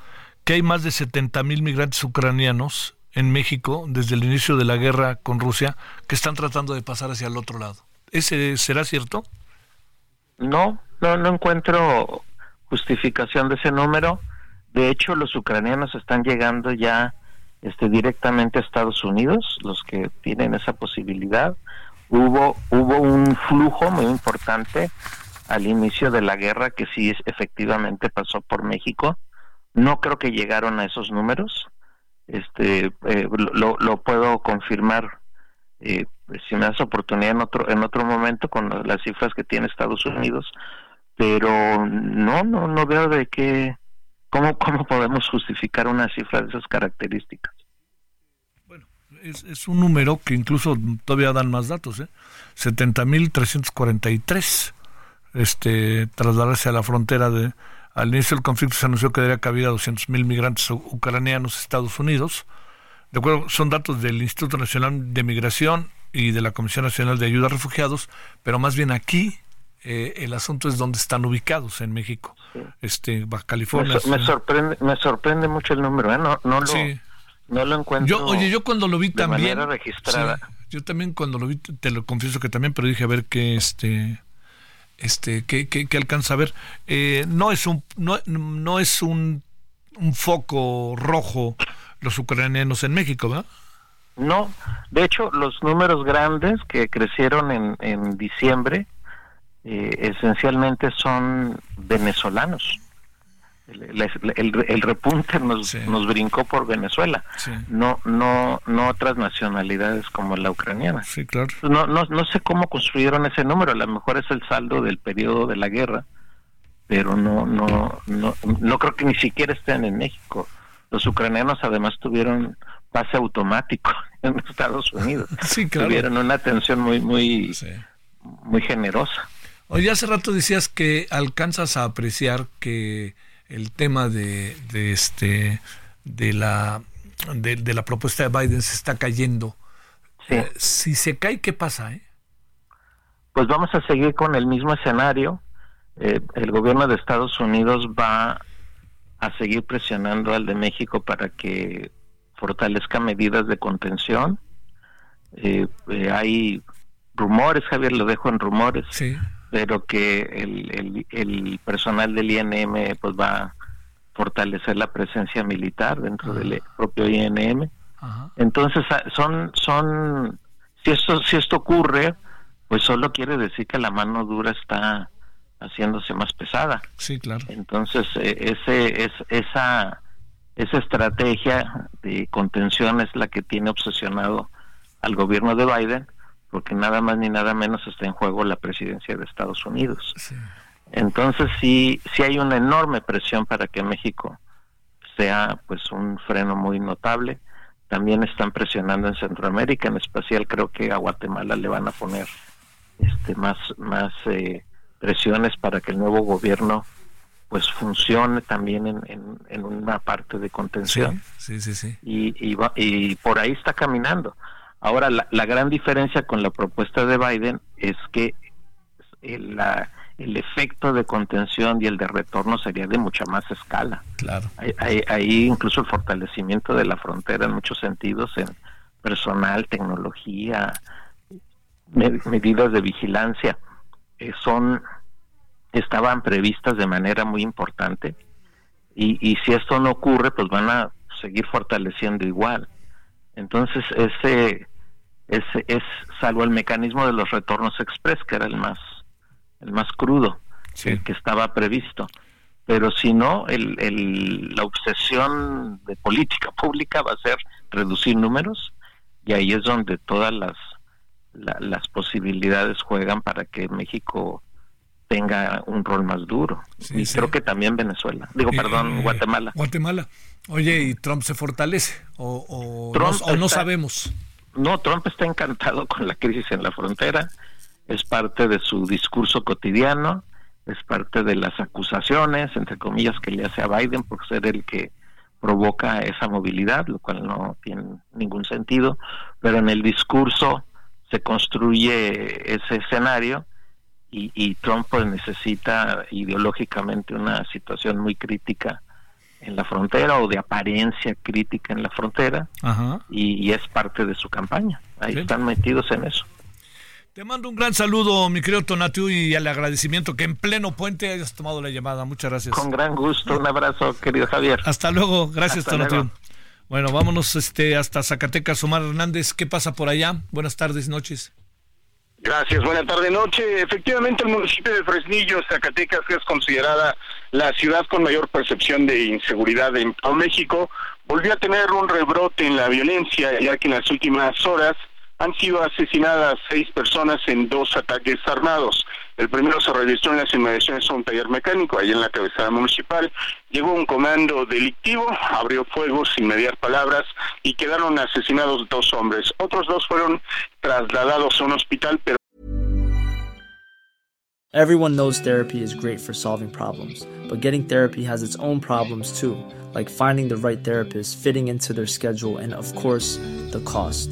que hay más de 70 mil migrantes ucranianos en México desde el inicio de la guerra con Rusia que están tratando de pasar hacia el otro lado. ¿Ese será cierto? No, no, no encuentro justificación de ese número. De hecho, los ucranianos están llegando ya este, directamente a Estados Unidos, los que tienen esa posibilidad. Hubo, hubo un flujo muy importante al inicio de la guerra que sí efectivamente pasó por México. No creo que llegaron a esos números. Este, eh, lo, puedo confirmar eh, si me das oportunidad en otro en otro momento con las cifras que tiene Estados Unidos, pero no no no veo de qué ¿Cómo, ¿Cómo podemos justificar una cifra de esas características? Bueno, es, es un número que incluso todavía dan más datos, ¿eh? 70.343 este, trasladarse a la frontera de... Al inicio del conflicto se anunció que daría cabida a 200.000 migrantes ucranianos a Estados Unidos. De acuerdo, son datos del Instituto Nacional de Migración y de la Comisión Nacional de Ayuda a Refugiados, pero más bien aquí eh, el asunto es dónde están ubicados en México. Este, Baja California. Me, sorprende, me sorprende mucho el número, ¿eh? no, no, lo, no lo encuentro. Yo, oye, yo cuando lo vi también. registrada. Yo también cuando lo vi, te lo confieso que también, pero dije a ver qué este este qué, qué, alcanza a ver. Eh, no es un no, no es un, un foco rojo los ucranianos en México, ¿verdad? No, de hecho los números grandes que crecieron en, en diciembre eh, esencialmente son venezolanos. El, repunte nos, nos brincó por Venezuela, no no no otras nacionalidades como la ucraniana. Sí, claro. No, no, no sé cómo construyeron ese número, a lo mejor es el saldo del periodo de la guerra, pero no no no no creo que ni siquiera estén en México. Los ucranianos además tuvieron pase automático en Estados Unidos. Sí, claro. Tuvieron una atención muy muy muy generosa. Oye, hace rato decías que alcanzas a apreciar que el tema de, de este de la de, la propuesta de Biden se está cayendo. Eh, si se cae, ¿qué pasa? Eh? Pues vamos a seguir con el mismo escenario. Eh, el gobierno de Estados Unidos va a seguir presionando al de México para que fortalezca medidas de contención. hay rumores, Javier, lo dejo en rumores, sí pero que el, el, personal del INM pues va a fortalecer la presencia militar dentro del propio INM. Entonces ah, son son si esto si esto ocurre, pues solo quiere decir que la mano dura está haciéndose más pesada. Sí, claro. Entonces eh, ese es esa esa estrategia de contención es la que tiene obsesionado al gobierno de Biden porque nada más ni nada menos está en juego la presidencia de Estados Unidos. Entonces sí, sí hay una enorme presión para que México sea pues un freno muy notable. También están presionando en Centroamérica, en especial creo que a Guatemala le van a poner este más más eh, presiones para que el nuevo gobierno pues funcione también en, en, una parte de contención. Sí, sí, sí. Y, y, y por ahí está caminando. Ahora, la, gran diferencia con la propuesta de Biden es que el, el efecto de contención y el de retorno sería de mucha más escala. Claro. Hay, incluso el fortalecimiento de la frontera en muchos sentidos, en personal, tecnología, medidas de vigilancia, eh, son estaban previstas de manera muy importante y, y si esto no ocurre, pues van a seguir fortaleciendo igual. Entonces, ese es, es salvo el mecanismo de los retornos express, que era el más, el más crudo, el que estaba previsto. Pero si no, el, el, la obsesión de política pública va a ser reducir números y ahí es donde todas las, las posibilidades juegan para que México tenga un rol más duro. y creo que también Venezuela. Digo, perdón, Guatemala. Guatemala. Oye, ¿y Trump se fortalece? ¿O, o, no, sabemos? No, Trump está encantado con la crisis en la frontera, es parte de su discurso cotidiano, es parte de las acusaciones, entre comillas, que le hace a Biden por ser el que provoca esa movilidad, lo cual no tiene ningún sentido, pero en el discurso se construye ese escenario y, y Trump pues, necesita ideológicamente una situación muy crítica en la frontera o de apariencia crítica en la frontera Y, es parte de su campaña. Ahí están metidos en eso. Te mando un gran saludo, mi querido Tonatiuh, y al agradecimiento que en pleno puente hayas tomado la llamada. Muchas gracias. Con gran gusto, un abrazo, querido Javier. Hasta luego, gracias, Tonatiuh. Bueno, vámonos este, hasta Zacatecas. Omar Hernández, ¿qué pasa por allá? Buenas tardes, noches. Gracias, buena tarde noche. Efectivamente, el municipio de Fresnillo, Zacatecas, que es considerada la ciudad con mayor percepción de inseguridad en todo México, volvió a tener un rebrote en la violencia, ya que en las últimas horas han sido asesinadas seis personas en dos ataques armados. El primero se registró en las inmediaciones de un taller mecánico, ahí en la municipal. Llegó un comando delictivo, abrió fuego sin mediar palabras y quedaron asesinados dos hombres. Otros dos fueron trasladados a un hospital, pero Everyone knows therapy is great for solving problems, but getting therapy has its own problems too, like finding the right therapist, fitting into their schedule, and of course, the cost.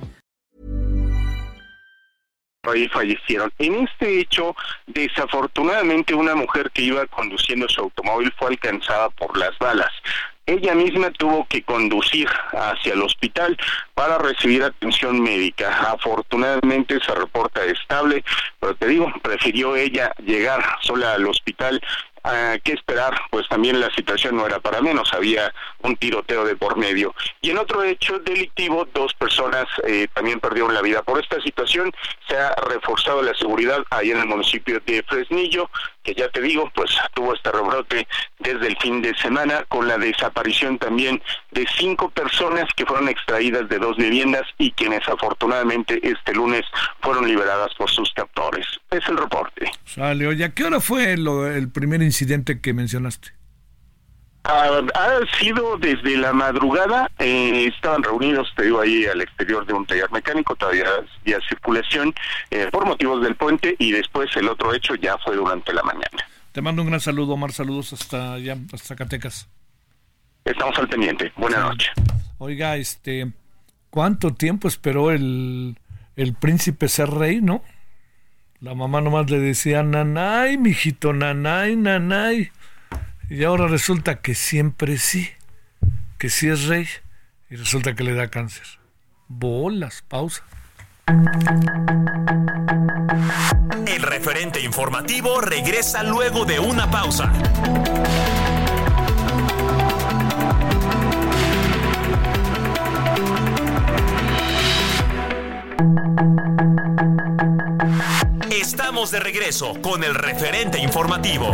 ahí fallecieron. En este hecho, desafortunadamente una mujer que iba conduciendo su automóvil fue alcanzada por las balas. Ella misma tuvo que conducir hacia el hospital para recibir atención médica. Afortunadamente se reporta estable, pero te digo, prefirió ella llegar sola al hospital Ah, qué esperar, pues también la situación no era para menos, había un tiroteo de por medio. Y en otro hecho delictivo, dos personas eh, también perdieron la vida. Por esta situación se ha reforzado la seguridad ahí en el municipio de Fresnillo, que ya te digo, pues tuvo este rebrote desde el fin de semana con la desaparición también de cinco personas que fueron extraídas de dos viviendas y quienes afortunadamente este lunes fueron liberadas por sus captores. Es el reporte. Sale, oye, ¿a qué hora fue el primer incidente que mencionaste? Ha, sido desde la madrugada, eh, estaban reunidos, te digo, ahí al exterior de un taller mecánico, todavía había circulación eh, por motivos del puente y después el otro hecho ya fue durante la mañana. Te mando un gran saludo, Omar, saludos hasta allá, hasta Zacatecas. Estamos al pendiente, buenas noches. Oiga, este, ¿cuánto tiempo esperó el, el príncipe ser rey, no? La mamá nomás le decía, nanay, mijito, nanay, nanay. Y ahora resulta que siempre sí, que sí es rey, y resulta que le da cáncer. Bolas, pausa. El referente informativo regresa luego de una pausa. Estamos de regreso con el referente informativo.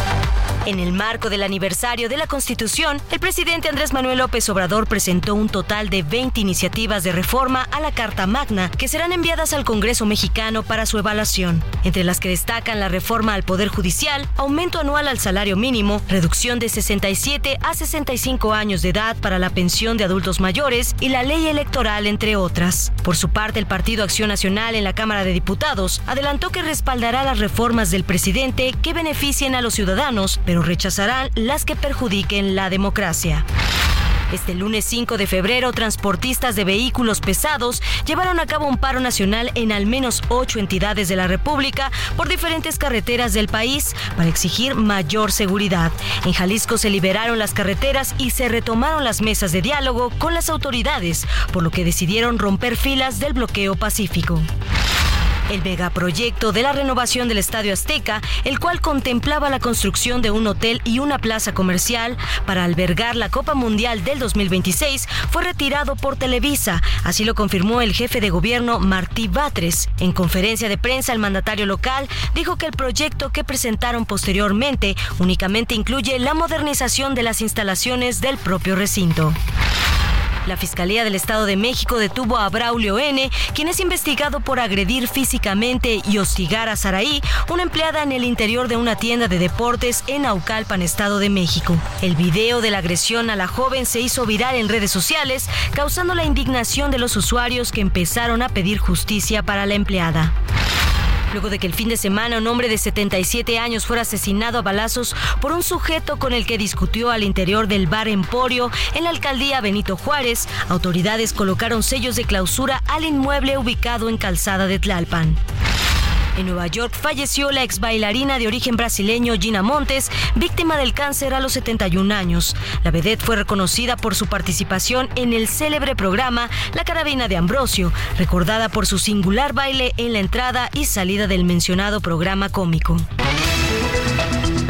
En el marco del aniversario de la Constitución, el presidente Andrés Manuel López Obrador presentó un total de 20 iniciativas de reforma a la Carta Magna que serán enviadas al Congreso mexicano para su evaluación, entre las que destacan la reforma al Poder Judicial, aumento anual al salario mínimo, reducción de 67 a 65 años de edad para la pensión de adultos mayores y la ley electoral, entre otras. Por su parte, el Partido Acción Nacional en la Cámara de Diputados adelantó que respaldará las reformas del presidente que beneficien a los ciudadanos, pero rechazarán las que perjudiquen la democracia. Este lunes 5 de febrero, transportistas de vehículos pesados llevaron a cabo un paro nacional en al menos ocho entidades de la República por diferentes carreteras del país para exigir mayor seguridad. En Jalisco se liberaron las carreteras y se retomaron las mesas de diálogo con las autoridades, por lo que decidieron romper filas del bloqueo pacífico. El megaproyecto de la renovación del Estadio Azteca, el cual contemplaba la construcción de un hotel y una plaza comercial para albergar la Copa Mundial del 2026, fue retirado por Televisa. Así lo confirmó el jefe de gobierno Martí Batres. En conferencia de prensa, el mandatario local dijo que el proyecto que presentaron posteriormente únicamente incluye la modernización de las instalaciones del propio recinto. La Fiscalía del Estado de México detuvo a Braulio N., quien es investigado por agredir físicamente y hostigar a Saraí, una empleada en el interior de una tienda de deportes en Aucalpan, Estado de México. El video de la agresión a la joven se hizo viral en redes sociales, causando la indignación de los usuarios que empezaron a pedir justicia para la empleada luego de que el fin de semana un hombre de 77 años fuera asesinado a balazos por un sujeto con el que discutió al interior del bar Emporio en la alcaldía Benito Juárez. Autoridades colocaron sellos de clausura al inmueble ubicado en Calzada de Tlalpan. En Nueva York falleció la ex bailarina de origen brasileño Gina Montes, víctima del cáncer a los 71 años. La vedette fue reconocida por su participación en el célebre programa La Carabina de Ambrosio, recordada por su singular baile en la entrada y salida del mencionado programa cómico.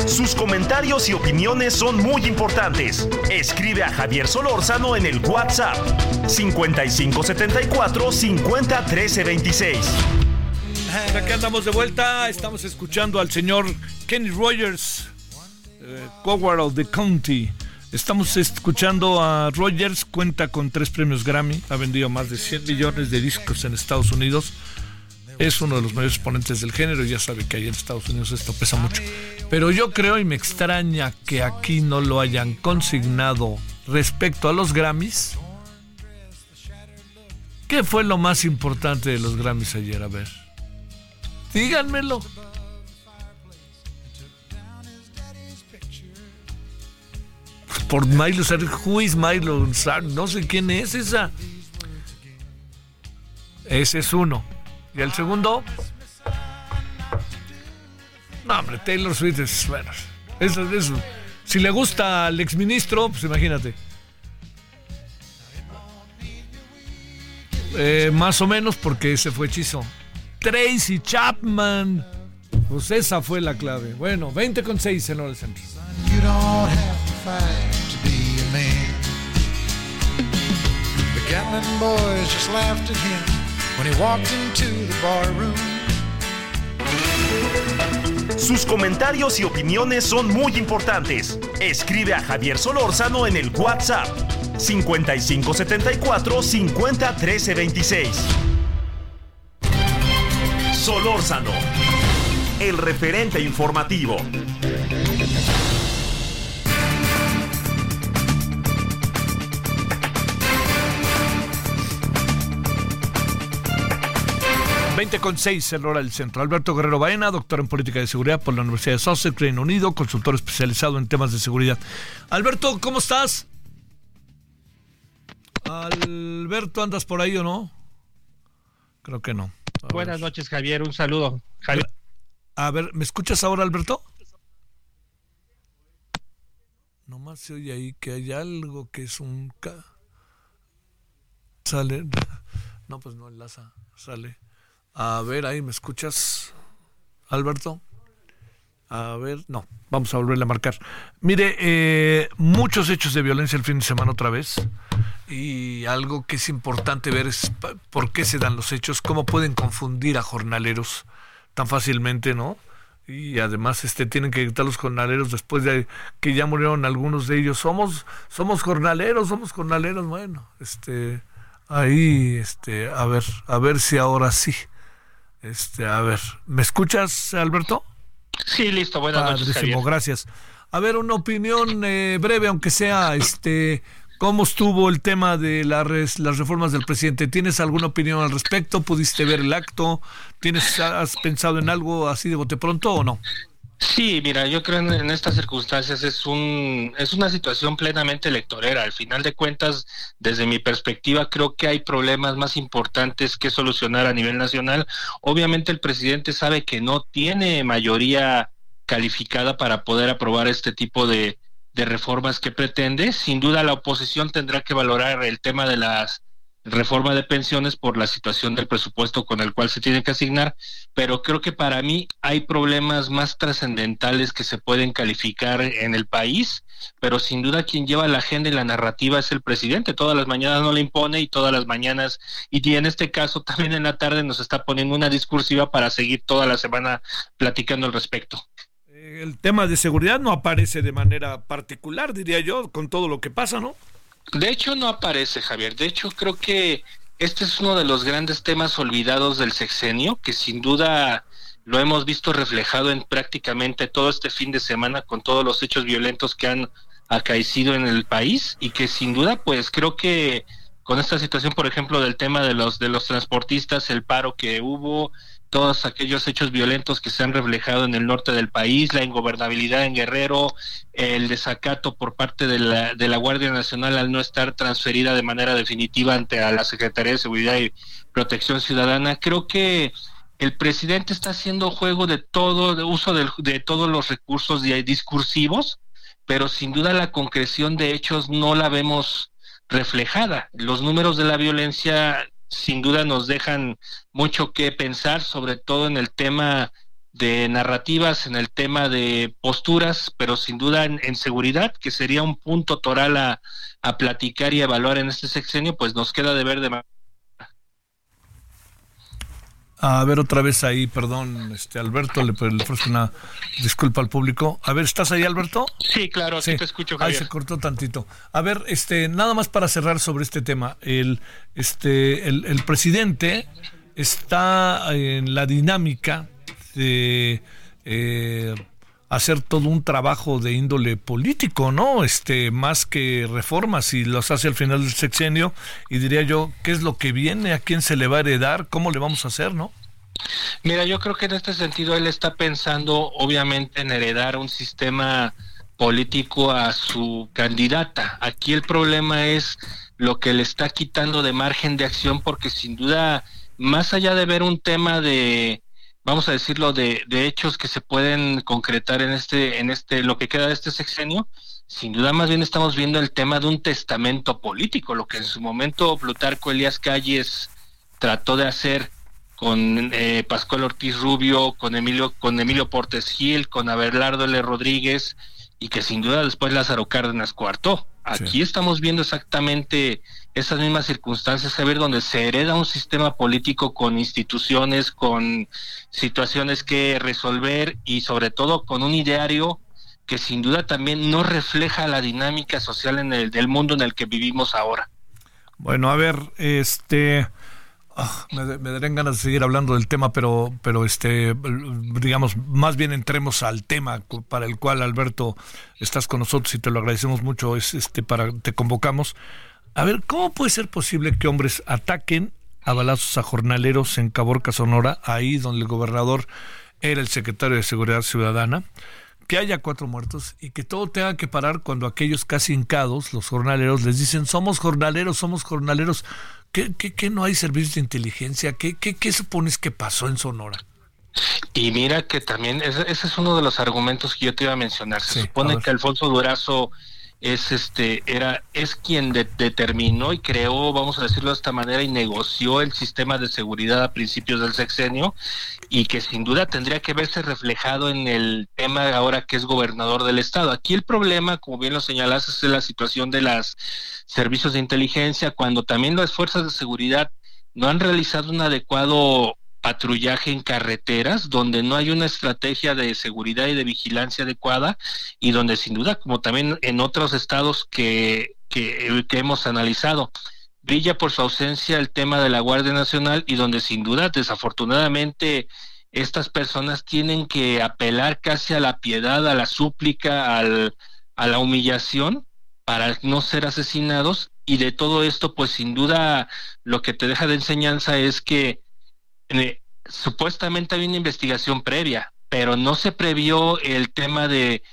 Sus comentarios y opiniones son muy importantes. Escribe a Javier Solórzano en el WhatsApp 5574 501326. Aquí andamos de vuelta. Estamos escuchando al señor Kenny Rogers, eh, of the County. Estamos escuchando a Rogers, cuenta con tres premios Grammy, ha vendido más de 100 millones de discos en Estados Unidos. es uno de los mayores exponentes del género, ya sabe que ahí en Estados Unidos esto pesa mucho. Pero yo creo y me extraña que aquí no lo hayan consignado respecto a los Grammys. ¿Qué fue lo más importante de los Grammys ayer? A ver. Díganmelo. Por Milo Who is Milo No sé quién es esa. Ese es uno. ¿Y el segundo? No, hombre, Taylor Swift es. Bueno, eso. Si le gusta al exministro, pues imagínate. Eh, más o menos porque ese fue hechizo. Tracy Chapman. Pues esa fue la clave. Bueno, 20 con 6 en hora centro. The Gatlin boys just laughed at him sus comentarios y opiniones son muy importantes. Escribe a Javier Solórzano en el WhatsApp 5574 50 Solórzano, el referente informativo. 20 con 6 el hora del centro. Alberto Guerrero Baena, doctor en política de seguridad por la Universidad de Sussex, Reino Unido, consultor especializado en temas de seguridad. Alberto, ¿cómo estás? Alberto, ¿andas por ahí o no? Creo que no. Buenas noches, Javier. Un saludo. Javier. A ver, ¿me escuchas ahora, Alberto? Nomás se oye ahí que hay algo que es un... Sale... No, pues no enlaza. Sale. A ver, ahí me escuchas, Alberto. A ver, no, vamos a volverle a marcar. Mire, eh, muchos hechos de violencia el fin de semana otra vez. Y algo que es importante ver es por qué se dan los hechos, cómo pueden confundir a jornaleros tan fácilmente, ¿no? Y además este tienen que gritar los jornaleros después de que ya murieron algunos de ellos. Somos somos jornaleros, somos jornaleros, bueno, este ahí este a ver, a ver si ahora sí. Este, a ver, ¿me escuchas, Alberto? Sí, listo, buenas noches. gracias. A ver, una opinión eh, breve, aunque sea, este, ¿cómo estuvo el tema de las reformas del presidente? ¿Tienes alguna opinión al respecto? ¿Pudiste ver el acto? ¿Tienes, has pensado en algo así de bote pronto o no? Sí, mira, yo creo en, en, estas circunstancias es un es una situación plenamente electorera. Al final de cuentas, desde mi perspectiva, creo que hay problemas más importantes que solucionar a nivel nacional. Obviamente, el presidente sabe que no tiene mayoría calificada para poder aprobar este tipo de, de reformas que pretende. Sin duda, la oposición tendrá que valorar el tema de las reforma de pensiones por la situación del presupuesto con el cual se tiene que asignar, pero creo que para mí hay problemas más trascendentales que se pueden calificar en el país, pero sin duda quien lleva la agenda y la narrativa es el presidente, todas las mañanas no le impone y todas las mañanas, y en este caso también en la tarde nos está poniendo una discursiva para seguir toda la semana platicando al respecto. El tema de seguridad no aparece de manera particular, diría yo, con todo lo que pasa, ¿no? De hecho, no aparece, Javier. De hecho, creo que este es uno de los grandes temas olvidados del sexenio, que sin duda lo hemos visto reflejado en prácticamente todo este fin de semana con todos los hechos violentos que han acaecido en el país y que sin duda, pues creo que con esta situación, por ejemplo, del tema de los de los transportistas, el paro que hubo, todos aquellos hechos violentos que se han reflejado en el norte del país, la ingobernabilidad en Guerrero, el desacato por parte de la, de la Guardia Nacional al no estar transferida de manera definitiva ante a la Secretaría de Seguridad y Protección Ciudadana. Creo que el presidente está haciendo juego de todo, de uso de, de todos los recursos discursivos, pero sin duda la concreción de hechos no la vemos reflejada. Los números de la violencia sin duda nos dejan mucho que pensar, sobre todo en el tema de narrativas, en el tema de posturas, pero sin duda en, seguridad, que sería un punto toral a, a, platicar y evaluar en este sexenio, pues nos queda de ver de a ver otra vez ahí, perdón, este Alberto, le, le ofrezco una disculpa al público. A ver, ¿estás ahí, Alberto? Sí, claro, sí, te escucho. Javier. Ahí se cortó tantito. A ver, este, nada más para cerrar sobre este tema. El, este, el, el presidente está en la dinámica de eh, hacer todo un trabajo de índole político, ¿no? Este, más que reformas y los hace al final del sexenio y diría yo, ¿qué es lo que viene? ¿A quién se le va a heredar? ¿Cómo le vamos a hacer, no? Mira, yo creo que en este sentido él está pensando obviamente en heredar un sistema político a su candidata. Aquí el problema es lo que le está quitando de margen de acción porque sin duda, más allá de ver un tema de vamos a decirlo, de, de, hechos que se pueden concretar en este, en este, lo que queda de este sexenio, sin duda más bien estamos viendo el tema de un testamento político, lo que en su momento Plutarco Elías Calles trató de hacer con eh, Pascual Ortiz Rubio, con Emilio, con Emilio Portes Gil, con Abelardo L. Rodríguez, y que sin duda después Lázaro Cárdenas coartó. Aquí estamos viendo exactamente esas mismas circunstancias, Javier, donde se hereda un sistema político con instituciones, con situaciones que resolver y sobre todo con un ideario que sin duda también no refleja la dinámica social en el del mundo en el que vivimos ahora. Bueno, a ver, este Ah, me, darían ganas de seguir hablando del tema, pero, pero este, digamos, más bien entremos al tema para el cual Alberto estás con nosotros y te lo agradecemos mucho. Es este para te convocamos. A ver, ¿cómo puede ser posible que hombres ataquen a balazos a jornaleros en Caborca, Sonora, ahí donde el gobernador era el secretario de Seguridad Ciudadana? Que haya cuatro muertos y que todo tenga que parar cuando aquellos casi hincados, los jornaleros, les dicen somos jornaleros, somos jornaleros. ¿Qué, qué, no hay servicios de inteligencia? ¿Qué, qué, qué supones que pasó en Sonora? Y mira que también ese, es uno de los argumentos que yo te iba a mencionar. Se supone que Alfonso Durazo es este era es quien determinó y creó vamos a decirlo de esta manera y negoció el sistema de seguridad a principios del sexenio y que sin duda tendría que verse reflejado en el tema ahora que es gobernador del estado. Aquí el problema como bien lo señalas es la situación de los servicios de inteligencia cuando también las fuerzas de seguridad no han realizado un adecuado patrullaje en carreteras, donde no hay una estrategia de seguridad y de vigilancia adecuada y donde sin duda, como también en otros estados que, que, hemos analizado, brilla por su ausencia el tema de la Guardia Nacional y donde sin duda, desafortunadamente, estas personas tienen que apelar casi a la piedad, a la súplica, al, a la humillación para no ser asesinados y de todo esto, pues sin duda lo que te deja de enseñanza es que supuestamente había una investigación previa, pero no se previó el tema de,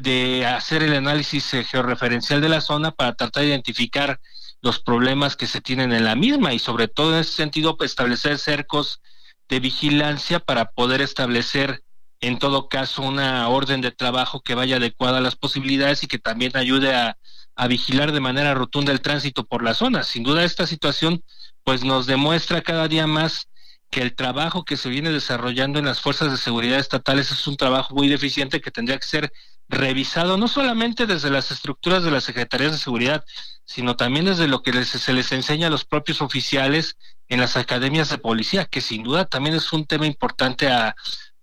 de hacer el análisis georreferencial de la zona para tratar de identificar los problemas que se tienen en la misma y sobre todo en ese sentido pues, establecer cercos de vigilancia para poder establecer en todo caso una orden de trabajo que vaya adecuada a las posibilidades y que también ayude a, a vigilar de manera rotunda el tránsito por la zona. Sin duda esta situación pues nos demuestra cada día más que el trabajo que se viene desarrollando en las fuerzas de seguridad estatales es un trabajo muy deficiente que tendría que ser revisado no solamente desde las estructuras de las secretarías de seguridad, sino también desde lo que se les enseña a los propios oficiales en las academias de policía, que sin duda también es un tema importante a,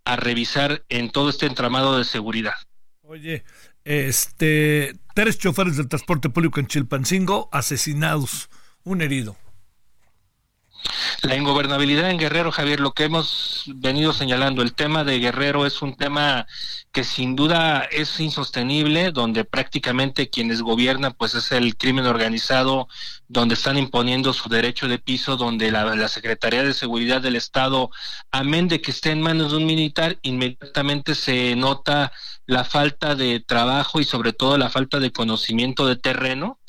a revisar en todo este entramado de seguridad. Oye, este, tres choferes del transporte público en Chilpancingo asesinados, un herido. La ingobernabilidad en Guerrero, Javier, lo que hemos venido señalando, el tema de Guerrero es un tema que sin duda es insostenible, donde prácticamente quienes gobiernan pues es el crimen organizado, donde están imponiendo su derecho de piso, donde la, la Secretaría de Seguridad del Estado, amén de que esté en manos de un militar, inmediatamente se nota la falta de trabajo y sobre todo la falta de conocimiento de terreno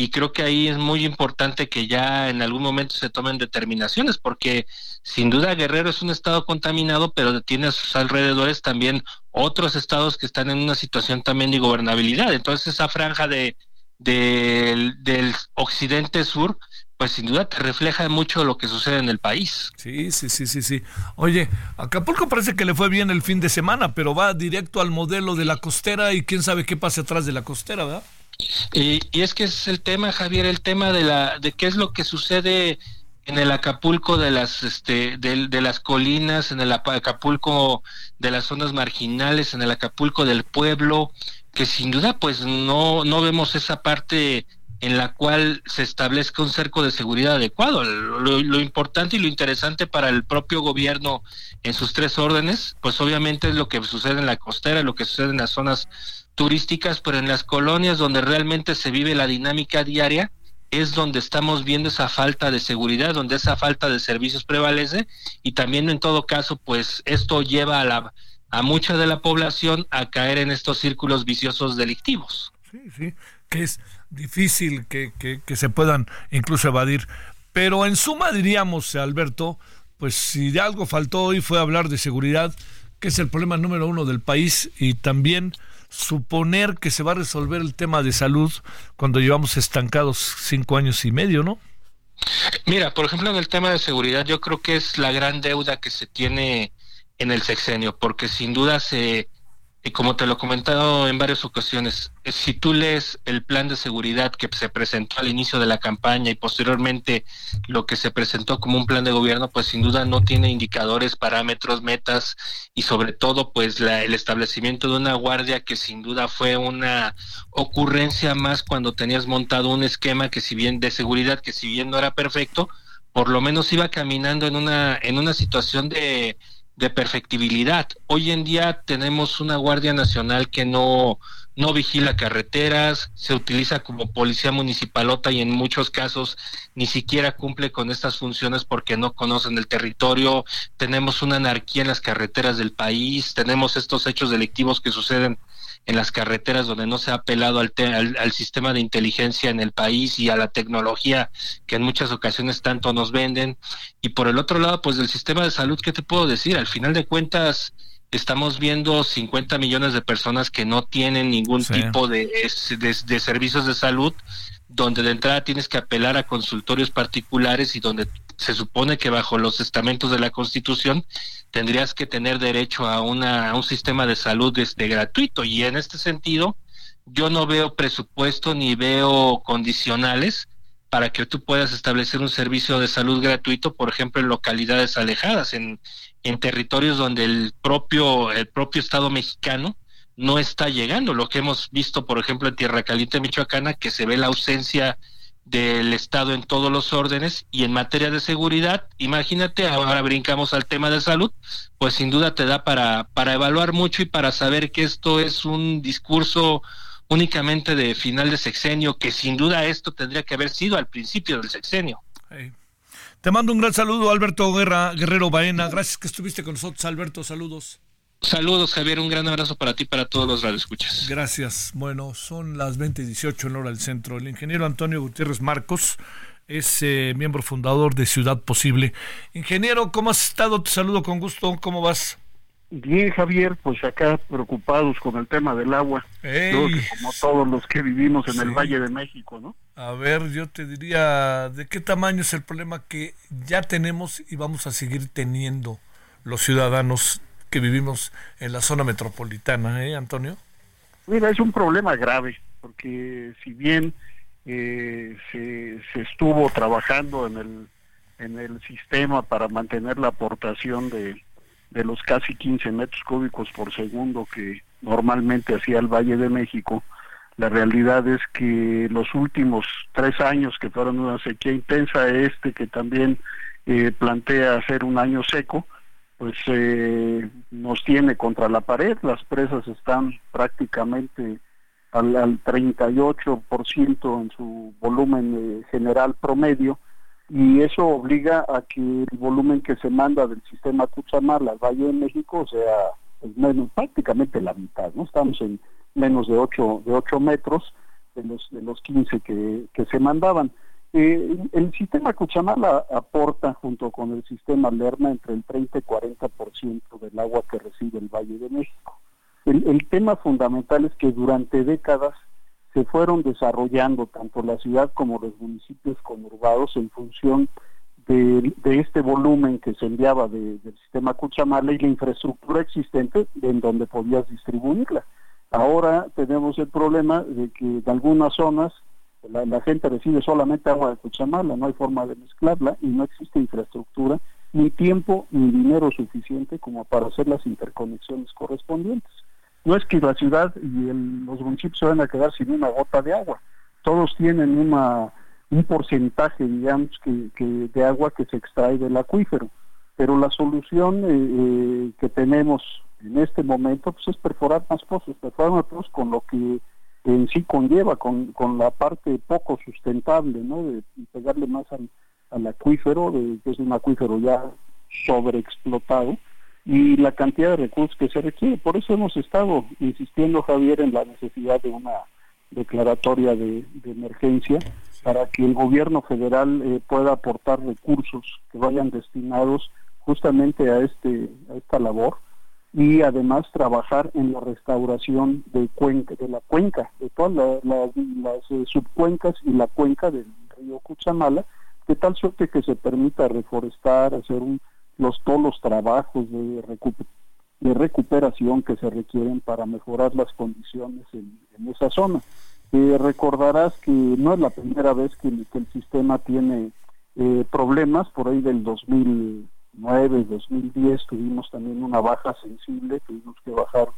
y creo que ahí es muy importante que ya en algún momento se tomen determinaciones, porque sin duda Guerrero es un estado contaminado, pero tiene a sus alrededores también otros estados que están en una situación también de gobernabilidad. Entonces esa franja de, del occidente sur, pues sin duda te refleja mucho lo que sucede en el país. Sí, sí, sí, sí, sí. Oye, Acapulco parece que le fue bien el fin de semana, pero va directo al modelo de la costera y quién sabe qué pasa atrás de la costera, ¿verdad? Y, es que es el tema, Javier, el tema de la de qué es lo que sucede en el Acapulco de las este de, de, las colinas, en el Acapulco de las zonas marginales, en el Acapulco del pueblo, que sin duda pues no no vemos esa parte en la cual se establezca un cerco de seguridad adecuado. Lo, importante y lo interesante para el propio gobierno en sus tres órdenes, pues obviamente es lo que sucede en la costera, lo que sucede en las zonas turísticas, pero en las colonias donde realmente se vive la dinámica diaria, es donde estamos viendo esa falta de seguridad, donde esa falta de servicios prevalece y también en todo caso, pues esto lleva a la a mucha de la población a caer en estos círculos viciosos delictivos. Sí, sí, que es difícil que, que, se puedan incluso evadir. Pero en suma diríamos, Alberto, pues si de algo faltó hoy fue hablar de seguridad, que es el problema número uno del país, y también suponer que se va a resolver el tema de salud cuando llevamos estancados cinco años y medio, ¿no? Mira, por ejemplo, en el tema de seguridad, yo creo que es la gran deuda que se tiene en el sexenio, porque sin duda se, como te lo he comentado en varias ocasiones, eh, si tú lees el plan de seguridad que se presentó al inicio de la campaña y posteriormente lo que se presentó como un plan de gobierno, pues sin duda no tiene indicadores, parámetros, metas y sobre todo pues la, el establecimiento de una guardia que sin duda fue una ocurrencia más cuando tenías montado un esquema que si bien de seguridad que si bien no era perfecto, por lo menos iba caminando en una en una situación de de perfectibilidad. Hoy en día tenemos una Guardia Nacional que no, no vigila carreteras, se utiliza como policía municipalota y en muchos casos ni siquiera cumple con estas funciones porque no conocen el territorio. Tenemos una anarquía en las carreteras del país, tenemos estos hechos delictivos que suceden en las carreteras donde no se ha apelado al, al, sistema de inteligencia en el país y a la tecnología que en muchas ocasiones tanto nos venden. Y por el otro lado, pues del sistema de salud, ¿qué te puedo decir? Al final de cuentas, estamos viendo 50 millones de personas que no tienen ningún tipo de, de, servicios de salud, donde de entrada tienes que apelar a consultorios particulares y donde se supone que bajo los estamentos de la Constitución tendrías que tener derecho a, una, un sistema de salud este, gratuito. Y en este sentido, yo no veo presupuesto ni veo condicionales para que tú puedas establecer un servicio de salud gratuito, por ejemplo, en localidades alejadas, en, en territorios donde el propio, el propio Estado mexicano no está llegando. Lo que hemos visto, por ejemplo, en Tierra Caliente, Michoacana, que se ve la ausencia del Estado en todos los órdenes y en materia de seguridad, imagínate, ahora brincamos al tema de salud, pues sin duda te da para, para evaluar mucho y para saber que esto es un discurso únicamente de final de sexenio, que sin duda esto tendría que haber sido al principio del sexenio. Te mando un gran saludo, Alberto Guerra, Guerrero Baena. Gracias que estuviste con nosotros, Alberto. Saludos. Saludos, Javier. Un gran abrazo para ti y para todos los radioescuchas. Gracias. Bueno, son las 20:18 en hora del centro. El ingeniero Antonio Gutiérrez Marcos es eh, miembro fundador de Ciudad Posible. Ingeniero, ¿cómo has estado? Te saludo con gusto. ¿Cómo vas? Bien, Javier, pues acá preocupados con el tema del agua. como todos los que vivimos en el Valle de México, ¿no? A ver, yo te diría, ¿de qué tamaño es el problema que ya tenemos y vamos a seguir teniendo los ciudadanos que vivimos en la zona metropolitana, ¿eh, Antonio? Mira, es un problema grave, porque si bien eh, se, estuvo trabajando en el, en el sistema para mantener la aportación de, de los casi 15 metros cúbicos por segundo que normalmente hacía el Valle de México, la realidad es que los últimos tres años que fueron una sequía intensa, este que también eh, plantea hacer un año seco, pues eh, nos tiene contra la pared, las presas están prácticamente al, al 38% en su volumen eh, general promedio y eso obliga a que el volumen que se manda del sistema Cuchamal al Valle de México sea pues, prácticamente la mitad, ¿no? Estamos en menos de 8, de 8 metros de los, de los 15 que, que se mandaban. Eh, el sistema Cuchamala aporta junto con el sistema Lerma entre el 30 y 40% del agua que recibe el Valle de México. El, el, tema fundamental es que durante décadas se fueron desarrollando tanto la ciudad como los municipios conurbados en función de, este volumen que se enviaba del sistema Cuchamala y la infraestructura existente en donde podías distribuirla. Ahora tenemos el problema de que en algunas zonas la, gente recibe solamente agua de Cuchamala, no hay forma de mezclarla y no existe infraestructura, ni tiempo ni dinero suficiente como para hacer las interconexiones correspondientes. No es que la ciudad y los municipios se van a quedar sin una gota de agua, todos tienen una un porcentaje, digamos, que, de agua que se extrae del acuífero. Pero la solución eh, que tenemos en este momento pues es perforar más pozos, perforar más pozos con lo que en sí conlleva, con, con la parte poco sustentable, ¿no? De pegarle más al, al acuífero, de, que es un acuífero ya sobreexplotado, y la cantidad de recursos que se requiere. Por eso hemos estado insistiendo, Javier, en la necesidad de una declaratoria de, emergencia para que el gobierno federal eh, pueda aportar recursos que vayan destinados justamente a este a esta labor y además trabajar en la restauración de cuenca de la cuenca de todas las eh, subcuencas y la cuenca del río Cuchamala de tal suerte que se permita reforestar hacer los todos los trabajos de, recuperación que se requieren para mejorar las condiciones en, esa zona. Eh, recordarás que no es la primera vez que, el sistema tiene eh, problemas por ahí del 2000 2009, 2010 tuvimos también una baja sensible, tuvimos que bajar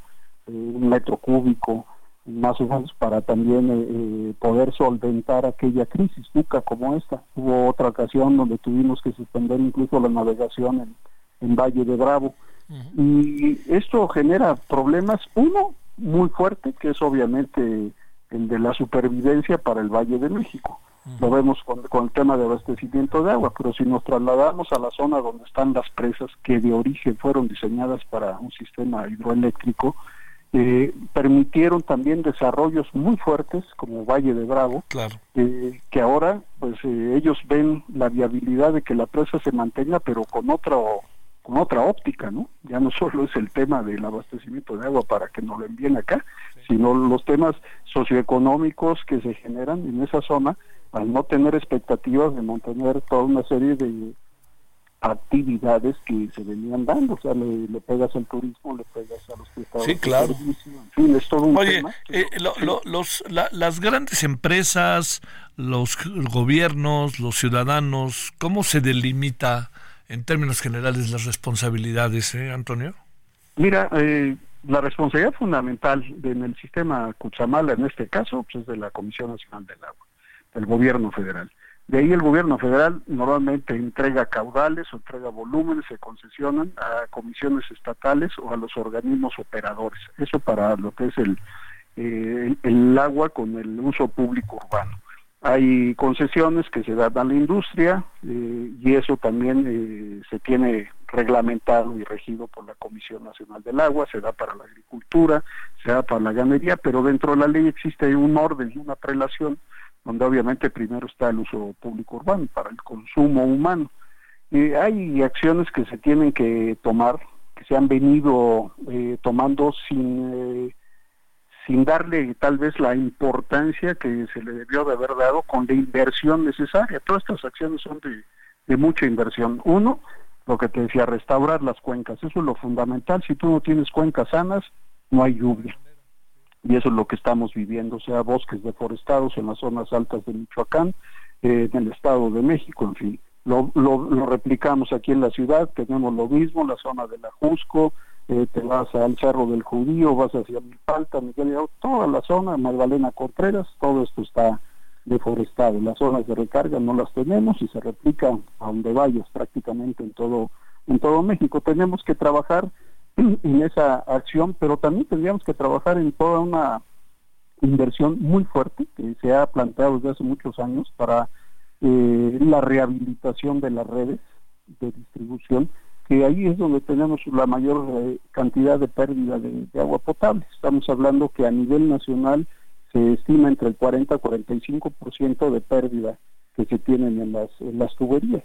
eh, un metro cúbico más o menos para también eh, eh, poder solventar aquella crisis, nunca como esta. Hubo otra ocasión donde tuvimos que suspender incluso la navegación en, Valle de Bravo. Y esto genera problemas, uno muy fuerte, que es obviamente el de la supervivencia para el Valle de México lo vemos con, el tema de abastecimiento de agua, pero si nos trasladamos a la zona donde están las presas que de origen fueron diseñadas para un sistema hidroeléctrico, eh, permitieron también desarrollos muy fuertes como Valle de Bravo, claro. eh, que ahora pues eh, ellos ven la viabilidad de que la presa se mantenga, pero con otro con otra óptica, ¿no? Ya no solo es el tema del abastecimiento de agua para que nos lo envíen acá, sino los temas socioeconómicos que se generan en esa zona al no tener expectativas de mantener toda una serie de actividades que se venían dando, o sea, le, pegas al turismo, le pegas a los prestadores. Sí, claro. en fin, es todo un Oye, tema. Eh, los, las grandes empresas, los gobiernos, los ciudadanos, ¿cómo se delimita en términos generales las responsabilidades, eh, Antonio? Mira, eh, la responsabilidad fundamental en el sistema Cuchamala, en este caso, pues, es de la Comisión Nacional del Agua el gobierno federal. De ahí el gobierno federal normalmente entrega caudales o entrega volúmenes, se concesionan a comisiones estatales o a los organismos operadores. Eso para lo que es el, eh, el, agua con el uso público urbano. Hay concesiones que se dan a la industria eh, y eso también eh, se tiene reglamentado y regido por la Comisión Nacional del Agua, se da para la agricultura, se da para la ganadería, pero dentro de la ley existe un orden una prelación donde obviamente primero está el uso público urbano para el consumo humano. y hay acciones que se tienen que tomar, que se han venido eh, tomando sin, eh, sin darle tal vez la importancia que se le debió de haber dado con la inversión necesaria. Todas estas acciones son de, de mucha inversión. Uno, lo que te decía, restaurar las cuencas. Eso es lo fundamental. Si tú no tienes cuencas sanas, no hay lluvia y eso es lo que estamos viviendo, sea bosques deforestados en las zonas altas de Michoacán, eh, en el Estado de México, en fin. Lo, lo, replicamos aquí en la ciudad, tenemos lo mismo, la zona de la Jusco, eh, te vas al Cerro del Judío, vas hacia Milpalta, Miguel toda la zona, Magdalena Contreras, todo esto está deforestado. Las zonas de recarga no las tenemos y se replica a donde vayas prácticamente en todo, en todo México. Tenemos que trabajar en esa acción, pero también tendríamos que trabajar en toda una inversión muy fuerte que se ha planteado desde hace muchos años para eh, la rehabilitación de las redes de distribución, que ahí es donde tenemos la mayor eh, cantidad de pérdida de, agua potable. Estamos hablando que a nivel nacional se estima entre el 40 y 45% de pérdida que se tienen en las, en las tuberías.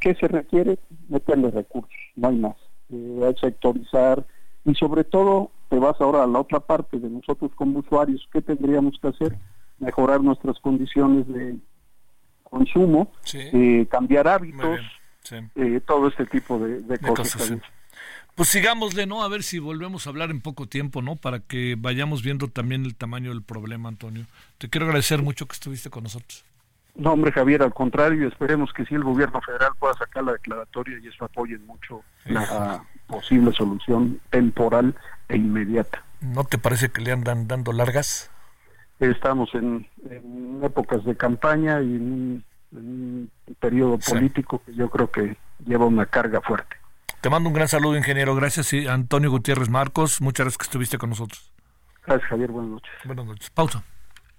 ¿Qué se requiere? Meterle recursos, no hay más eh, sectorizar y sobre todo te vas ahora a la otra parte de nosotros como usuarios, ¿qué tendríamos que hacer? Mejorar nuestras condiciones de consumo, eh, cambiar hábitos, eh, todo este tipo de, cosas. pues sigámosle, ¿no? A ver si volvemos a hablar en poco tiempo, ¿no? Para que vayamos viendo también el tamaño del problema, Antonio. Te quiero agradecer mucho que estuviste con nosotros. No, hombre, Javier, al contrario, esperemos que sí el gobierno federal pueda sacar la declaratoria y eso apoye mucho la posible solución temporal e inmediata. ¿No te parece que le andan dando largas? estamos en, épocas de campaña y en un, periodo político que yo creo que lleva una carga fuerte. Te mando un gran saludo, ingeniero. Gracias, Antonio Gutiérrez Marcos. Muchas gracias que estuviste con nosotros. Gracias, Javier. Buenas noches. Buenas noches. Pausa.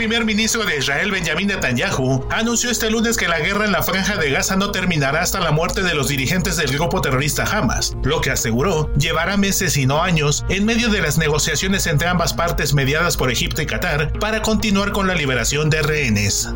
Primer ministro de Israel, Benjamin Netanyahu, anunció este lunes que la guerra en la franja de Gaza no terminará hasta la muerte de los dirigentes del grupo terrorista Hamas, lo que aseguró llevará meses y no años en medio de las negociaciones entre ambas partes mediadas por Egipto y Qatar para continuar con la liberación de rehenes.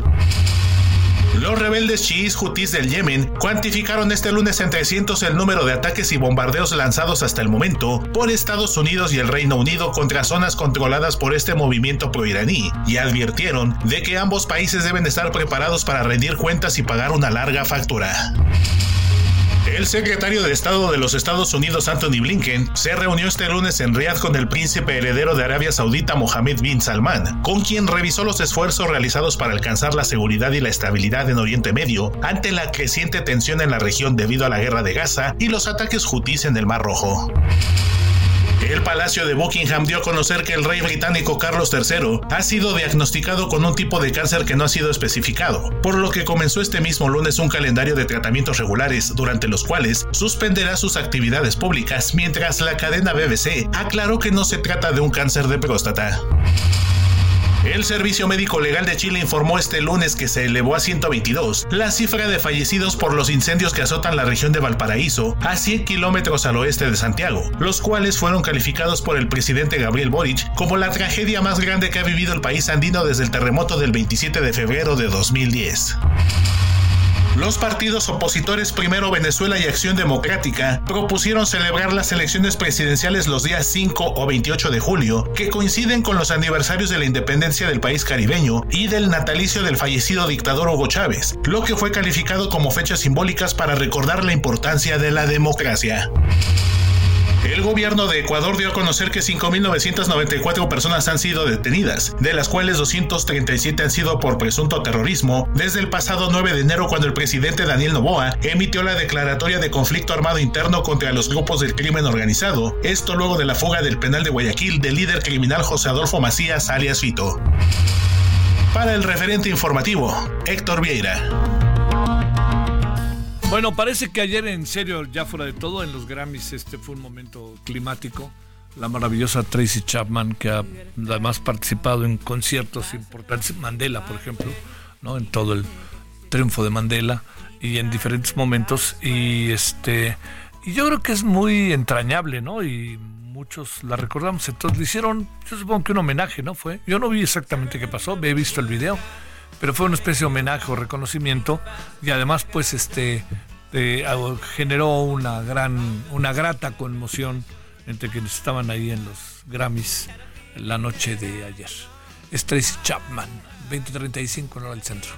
Los rebeldes chiíes hutíes del Yemen cuantificaron este lunes en 300 el número de ataques y bombardeos lanzados hasta el momento por Estados Unidos y el Reino Unido contra zonas controladas por este movimiento proiraní y advirtieron de que ambos países deben estar preparados para rendir cuentas y pagar una larga factura. El secretario de Estado de los Estados Unidos, Anthony Blinken, se reunió este lunes en Riyadh con el príncipe heredero de Arabia Saudita, Mohammed bin Salman, con quien revisó los esfuerzos realizados para alcanzar la seguridad y la estabilidad en Oriente Medio ante la creciente tensión en la región debido a la guerra de Gaza y los ataques hutíes en el Mar Rojo. El Palacio de Buckingham dio a conocer que el rey británico Carlos III ha sido diagnosticado con un tipo de cáncer que no ha sido especificado, por lo que comenzó este mismo lunes un calendario de tratamientos regulares durante los cuales suspenderá sus actividades públicas, mientras la cadena BBC aclaró que no se trata de un cáncer de próstata. El Servicio Médico Legal de Chile informó este lunes que se elevó a 122 la cifra de fallecidos por los incendios que azotan la región de Valparaíso, a 100 kilómetros al oeste de Santiago, los cuales fueron calificados por el presidente Gabriel Boric como la tragedia más grande que ha vivido el país andino desde el terremoto del 27 de febrero de 2010. Los partidos opositores Primero Venezuela y Acción Democrática propusieron celebrar las elecciones presidenciales los días 5 o 28 de julio, que coinciden con los aniversarios de la independencia del país caribeño y del natalicio del fallecido dictador Hugo Chávez, lo que fue calificado como fechas simbólicas para recordar la importancia de la democracia. El gobierno de Ecuador dio a conocer que 5.994 personas han sido detenidas, de las cuales 237 han sido por presunto terrorismo, desde el pasado 9 de enero cuando el presidente Daniel Noboa emitió la declaratoria de conflicto armado interno contra los grupos del crimen organizado, esto luego de la fuga del penal de Guayaquil del líder criminal José Adolfo Macías alias Fito. Para el referente informativo, Héctor Vieira. Bueno, parece que ayer, en serio, ya fuera de todo, en los Grammys este fue un momento climático. La maravillosa Tracy Chapman, que ha participado en conciertos importantes, Mandela, por ejemplo, ¿no? En todo el triunfo de Mandela y en diferentes momentos. Y este y yo creo que es muy entrañable, ¿no? Y muchos la recordamos. Entonces le hicieron, yo supongo que un homenaje, ¿no? Fue. Yo no vi exactamente qué pasó, he visto el video pero fue una especie de homenaje o reconocimiento y además pues este eh, generó una gran una grata conmoción entre quienes estaban ahí en los Grammys la noche de ayer. Es Chapman, 2035 no del centro.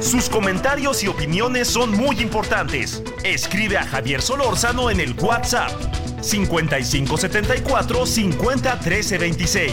Sus comentarios y opiniones son muy importantes. Escribe a Javier Solórzano en el WhatsApp 5574 501326.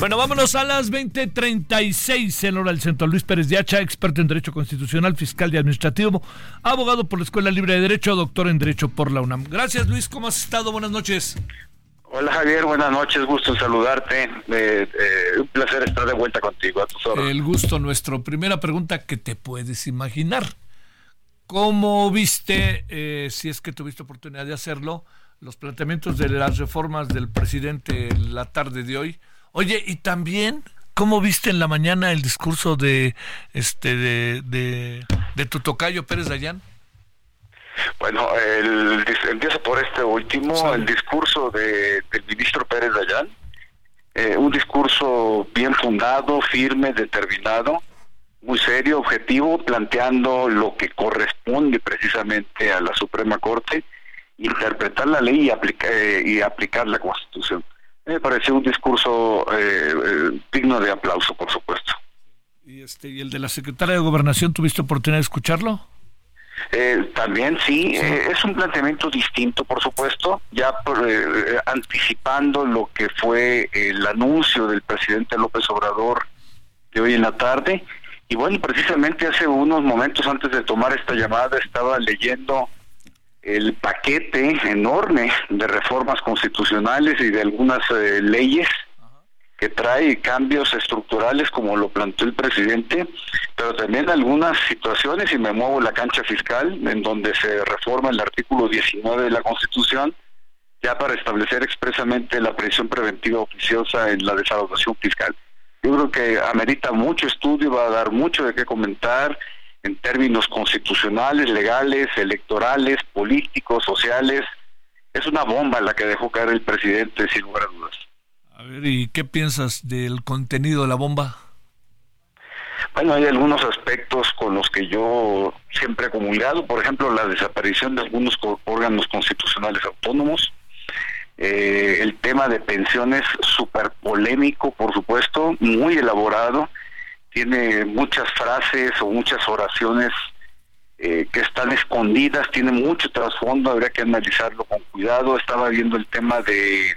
Bueno, vámonos a las 20:36 en hora del centro. Luis Pérez de Hacha, experto en Derecho Constitucional, Fiscal y Administrativo, abogado por la Escuela Libre de Derecho, doctor en Derecho por la UNAM. Gracias, Luis. ¿Cómo has estado? Buenas noches. Hola Javier, buenas noches, gusto en saludarte. Eh, eh, un placer estar de vuelta contigo. A tus El gusto nuestro. Primera pregunta que te puedes imaginar. ¿Cómo viste, eh, si es que tuviste oportunidad de hacerlo, los planteamientos de las reformas del presidente la tarde de hoy? Oye, y también, ¿cómo viste en la mañana el discurso de este de, de, tu tocayo Pérez Dayán? Bueno, el, empiezo por este último, el discurso de, del ministro Pérez Dayán. Eh, un discurso bien fundado, firme, determinado, muy serio, objetivo, planteando lo que corresponde precisamente a la Suprema Corte, interpretar la ley y, eh, y aplicar la Constitución. Me pareció un discurso eh, eh, digno de aplauso, por supuesto. ¿Y, este, ¿Y el de la secretaria de Gobernación, tuviste oportunidad de escucharlo? también sí, es un planteamiento distinto, por supuesto, ya anticipando lo que fue el anuncio del presidente López Obrador de hoy en la tarde, y bueno, precisamente hace unos momentos antes de tomar esta llamada estaba leyendo el paquete enorme de reformas constitucionales y de algunas eh, leyes que trae cambios estructurales como lo planteó el presidente, pero también algunas situaciones, y me muevo la cancha fiscal, en donde se reforma el artículo 19 de la Constitución, ya para establecer expresamente la prisión preventiva oficiosa en la desalojación fiscal. Yo creo que amerita mucho estudio, va a dar mucho de qué comentar en términos constitucionales, legales, electorales, políticos, sociales. Es una bomba la que dejó caer el presidente, sin lugar a dudas. A ver, ¿y qué piensas del contenido de la bomba? Bueno, hay algunos aspectos con los que yo siempre he comulgado, por ejemplo, la desaparición de algunos órganos constitucionales autónomos, eh, el tema de pensiones súper polémico, por supuesto, muy elaborado, tiene muchas frases o muchas oraciones eh, que están escondidas, tiene mucho trasfondo, habría que analizarlo con cuidado. Estaba viendo el tema de,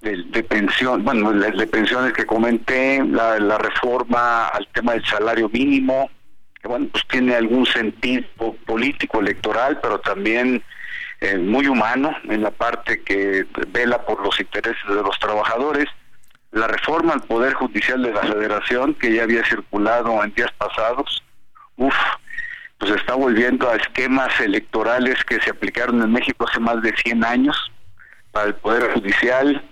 de, pensión, bueno, de, pensiones que comenté, la, la reforma al tema del salario mínimo, que bueno, pues tiene algún sentido político, electoral, pero también eh, muy humano en la parte que vela por los intereses de los trabajadores. La reforma al Poder Judicial de la Federación, que ya había circulado en días pasados, uff, pues está volviendo a esquemas electorales que se aplicaron en México hace más de 100 años para el Poder Judicial.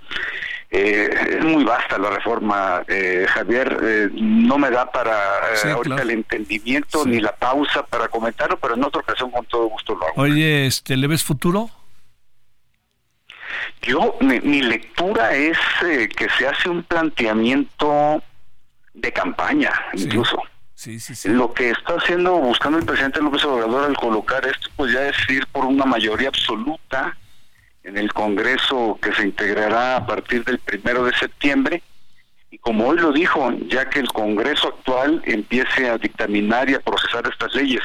Eh, es muy vasta la reforma, eh, Javier. Eh, no me da para ahorita el entendimiento ni la pausa para comentarlo, pero en otra ocasión con todo gusto lo hago. Oye, este, ¿le ves futuro? Yo, mi, lectura es que se hace un planteamiento de campaña, incluso. Sí, sí, sí. Lo que está haciendo, buscando el presidente López Obrador al colocar esto, pues ya es ir por una mayoría absoluta en el Congreso que se integrará a partir del primero de septiembre. Y como hoy lo dijo, ya que el Congreso actual empiece a dictaminar y a procesar estas leyes.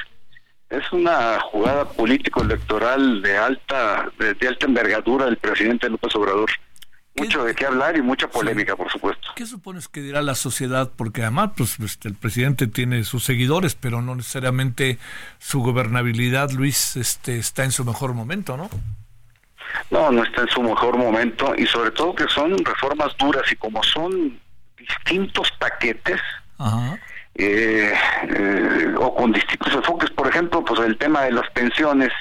Es una jugada político-electoral de alta, de, alta envergadura del presidente López Obrador. Mucho de qué hablar y mucha polémica, por supuesto. ¿Qué supones que dirá la sociedad? Porque además, pues, este, el presidente tiene sus seguidores, pero no necesariamente su gobernabilidad, Luis, este, está en su mejor momento, ¿no? No, no está en su mejor momento y sobre todo que son reformas duras y como son distintos paquetes eh, eh, o con distintos enfoques, por ejemplo, pues el tema de las pensiones.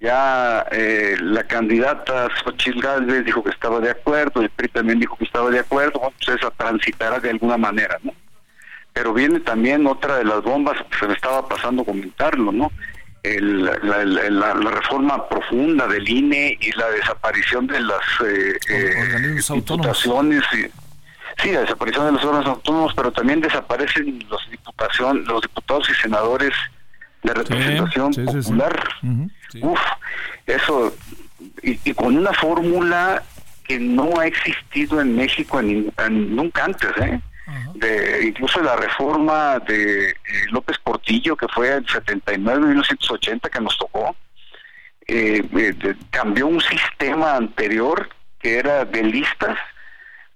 Ya eh, la candidata Xochitl Galvez dijo que estaba de acuerdo, el PRI también dijo que estaba de acuerdo, bueno, pues esa transitará de alguna manera, ¿no? Pero viene también otra de las bombas, se me estaba pasando comentarlo, ¿no? el, la, reforma profunda del INE y la desaparición de las eh, eh diputaciones y, sí la desaparición de los órganos autónomos pero también desaparecen los diputación los diputados y senadores de representación popular. Uf, eso y, con una fórmula que no ha existido en México en, nunca antes eh de incluso la reforma de eh, López Portillo, que fue en 79, 1980, que nos tocó, eh, eh, cambió un sistema anterior que era de listas,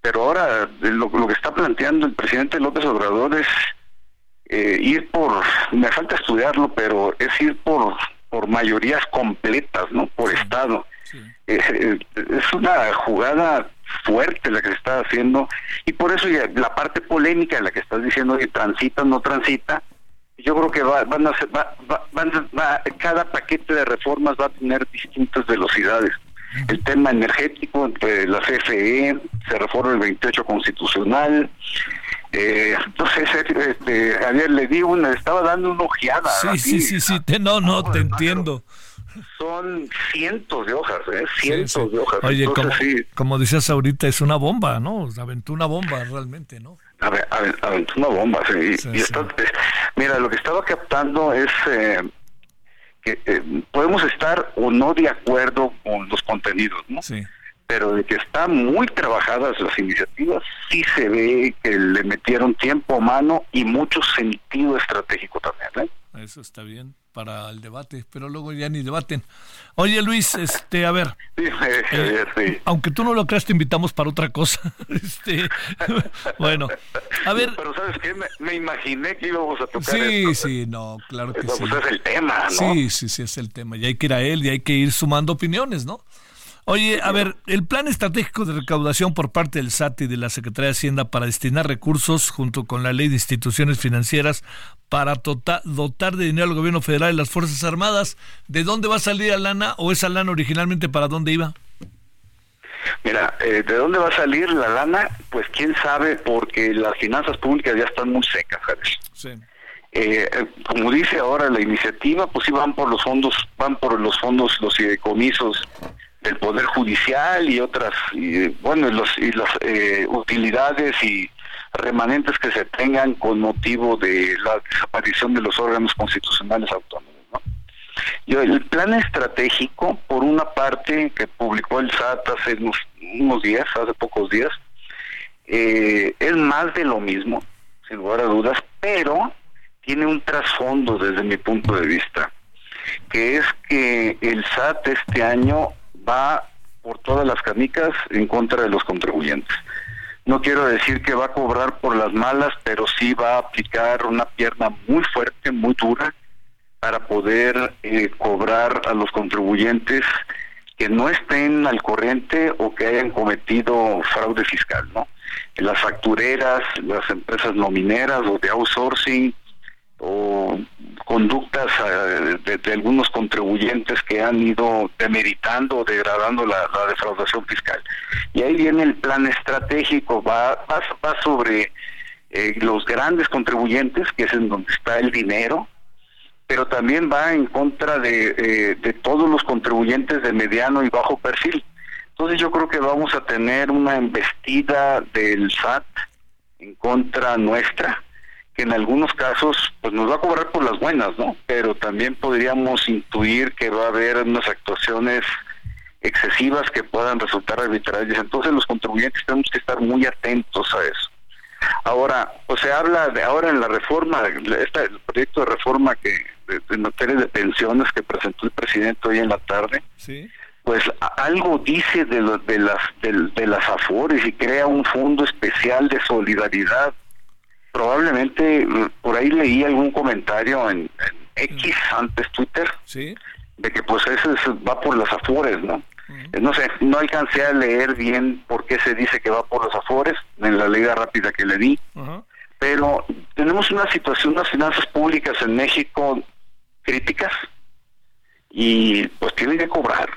pero ahora lo, que está planteando el presidente López Obrador es ir por, me falta estudiarlo, pero es ir por, por mayorías completas, ¿no? Por Estado. es una jugada fuerte la que se está haciendo y por eso la parte polémica de la que estás diciendo de transita o no transita, yo creo que va, van a ser, va, cada paquete de reformas va a tener distintas velocidades. El tema energético, entre la CFE, se reforma el 28 constitucional. Eh, entonces, este, Javier, le di una, estaba dando una ojeada. Sí, sí, sí, sí, te, no, no, te entiendo. son cientos de hojas, ¿eh? cientos de hojas. Oye, como, decías ahorita, es una bomba, ¿no? Aventó una bomba realmente, ¿no? aventó una bomba, sí. y mira, lo que estaba captando es eh, que eh, podemos estar o no de acuerdo con los contenidos, ¿no? Sí pero de que están muy trabajadas las iniciativas, sí se ve que le metieron tiempo, mano y mucho sentido estratégico también. ¿eh? Eso está bien para el debate, pero luego ya ni debaten. Oye Luis, este, a ver, eh, aunque tú no lo creas, te invitamos para otra cosa. este, bueno, a ver. Pero sabes qué, me, imaginé que íbamos a tocar. Sí, sí, no, claro que sí. Pues es el tema, ¿no? Sí, sí, sí, es el tema. Y hay que ir a él y hay que ir sumando opiniones, ¿no? Oye, a ver, el plan estratégico de recaudación por parte del SAT y de la Secretaría de Hacienda para destinar recursos junto con la ley de instituciones financieras para tota-, dotar de dinero al gobierno federal y las Fuerzas Armadas, ¿de dónde va a salir la lana o esa lana originalmente para dónde iba? Mira, eh, ¿de dónde va a salir la lana? Pues quién sabe, porque las finanzas públicas ya están muy secas, ¿sabes? Sí. Eh, como dice ahora la iniciativa, pues sí van por los fondos, van por los fondos, los comisos del Poder Judicial y otras, y, bueno, los, y las eh, utilidades y remanentes que se tengan con motivo de la desaparición de los órganos constitucionales autónomos. ¿no? Yo, el plan estratégico, por una parte, que publicó el SAT hace unos, días, hace pocos días, eh, es más de lo mismo, sin lugar a dudas, pero tiene un trasfondo desde mi punto de vista, que es que el SAT este año va por todas las canicas en contra de los contribuyentes. No quiero decir que va a cobrar por las malas, pero sí va a aplicar una pierna muy fuerte, muy dura, para poder eh, cobrar a los contribuyentes que no estén al corriente o que hayan cometido fraude fiscal, ¿no? Las factureras, las empresas nomineras o de outsourcing, o conductas eh, de, algunos contribuyentes que han ido demeritando o degradando la, defraudación fiscal. Y ahí viene el plan estratégico, va, va, sobre eh, los grandes contribuyentes, que es en donde está el dinero, pero también va en contra de, eh, de todos los contribuyentes de mediano y bajo perfil. Entonces yo creo que vamos a tener una embestida del SAT en contra nuestra, que en algunos casos pues nos va a cobrar por las buenas, ¿no? Pero también podríamos intuir que va a haber unas actuaciones excesivas que puedan resultar arbitrarias. Entonces los contribuyentes tenemos que estar muy atentos a eso. Ahora, pues se habla de ahora en la reforma, este, el proyecto de reforma que de, materia de pensiones que presentó el presidente hoy en la tarde. Pues algo dice de, de las de, de las afores y crea un fondo especial de solidaridad probablemente mm, por ahí leí algún comentario en, X antes Twitter de que pues eso, va por los afores, ¿no? No sé, no alcancé a leer bien por qué se dice que va por los afores en la leída rápida que le di, pero tenemos una situación, unas finanzas públicas en México críticas y pues tienen que cobrar,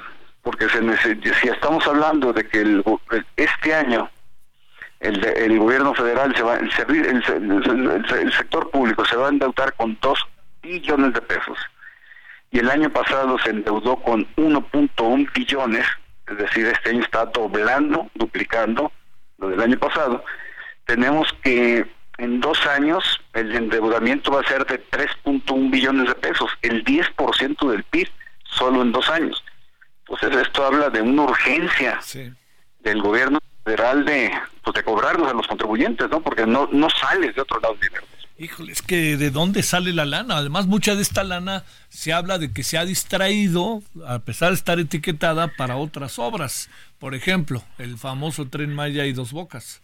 porque se si estamos hablando de que el, este año el, el gobierno federal, se va, el, el, sector público se va a endeudar con 2 billones de pesos. Y el año pasado se endeudó con 1.1 billones, es decir, este año está doblando, duplicando lo del año pasado. Tenemos que en dos años el endeudamiento va a ser de 3.1 billones de pesos, el 10% del PIB, solo en dos años. Entonces esto habla de una urgencia del gobierno federal de, pues de cobrarnos a los contribuyentes, ¿no? Porque no, no sale de otro lado el dinero. Híjole, es que de dónde sale la lana. Además, mucha de esta lana se habla de que se ha distraído, a pesar de estar etiquetada, para otras obras. Por ejemplo, el famoso tren Maya y Dos Bocas.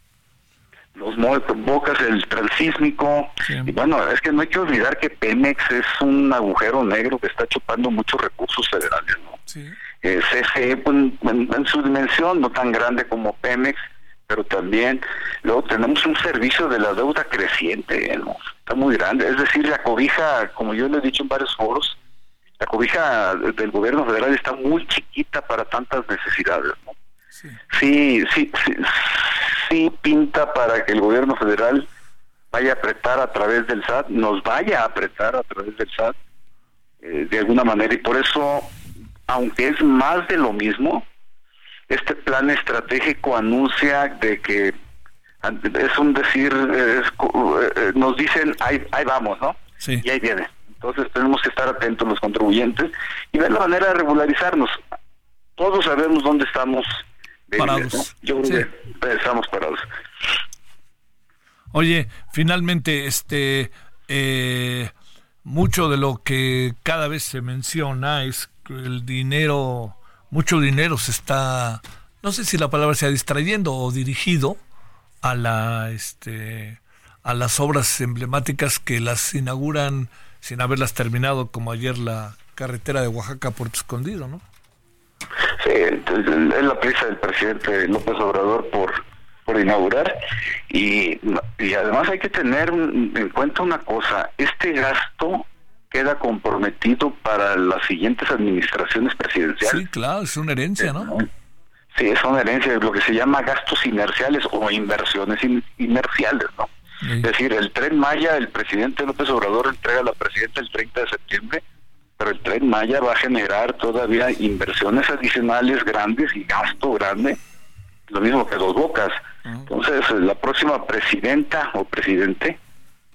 Dos Bocas, el transísmico. Y bueno, es que no hay que olvidar que Pemex es un agujero negro que está chupando muchos recursos federales, ¿no? Sí eh, CFE pues, en, su dimensión, no tan grande como Pemex, pero también luego tenemos un servicio de la deuda creciente, está muy grande. Es decir, la cobija, como yo le he dicho en varios foros, la cobija del gobierno federal está muy chiquita para tantas necesidades. ¿no? Sí. sí, sí, sí, pinta para que el gobierno federal vaya a apretar a través del SAT, nos vaya a apretar a través del SAT eh, de alguna manera y por eso aunque es más de lo mismo, este plan estratégico anuncia de que es un decir, eh, nos dicen, ahí, ahí vamos, ¿no? Sí. Y ahí viene. Entonces tenemos que estar atentos los contribuyentes y ver la manera de regularizarnos. Todos sabemos dónde estamos parados. Yo creo que estamos parados. Oye, finalmente, este, eh, mucho de lo que cada vez se menciona es el dinero, mucho dinero se está, no sé si la palabra sea distrayendo o dirigido a la, este, a las obras emblemáticas que las inauguran sin haberlas terminado, como ayer la carretera de Oaxaca a Puerto Escondido, ¿no? Sí, es la prisa del presidente López Obrador por, por inaugurar y, y además hay que tener en cuenta una cosa, este gasto queda comprometido para las siguientes administraciones presidenciales. Sí, claro, es una herencia, ¿no? Sí, es una herencia, lo que se llama gastos inerciales o inversiones inerciales, ¿no? Es decir, el tren Maya, el presidente López Obrador entrega a la presidenta el 30 de septiembre, pero el tren Maya va a generar todavía inversiones adicionales grandes y gasto grande, lo mismo que dos bocas. Entonces, la próxima presidenta o presidente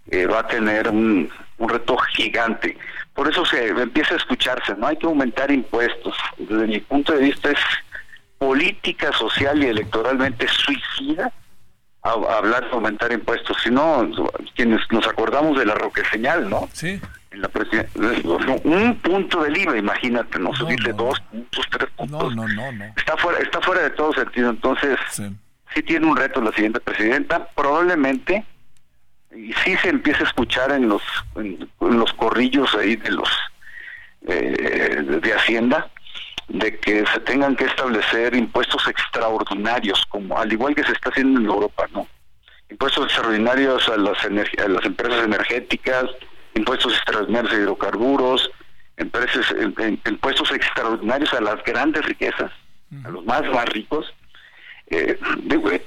eh, va a tener un, un reto gigante. Por eso se empieza a escucharse, no hay que aumentar impuestos. Desde mi punto de vista es política social y electoralmente suicida hablar de aumentar impuestos, sino quienes nos acordamos de la roque señal, ¿no? Sí. En la un punto del IVA, imagínate, no, subirle dos puntos, tres puntos. No, no, no, Está fuera, está fuera de todo sentido. Entonces, sí. tiene un reto la siguiente presidenta, probablemente, y sí se empieza a escuchar en los, en, los corrillos ahí de los eh, de Hacienda, de que se tengan que establecer impuestos extraordinarios, como al igual que se está haciendo en Europa, ¿no? Impuestos extraordinarios a las, a las empresas energéticas, impuestos extraordinarios a hidrocarburos, empresas, impuestos extraordinarios a las grandes riquezas, a los más, más ricos, eh,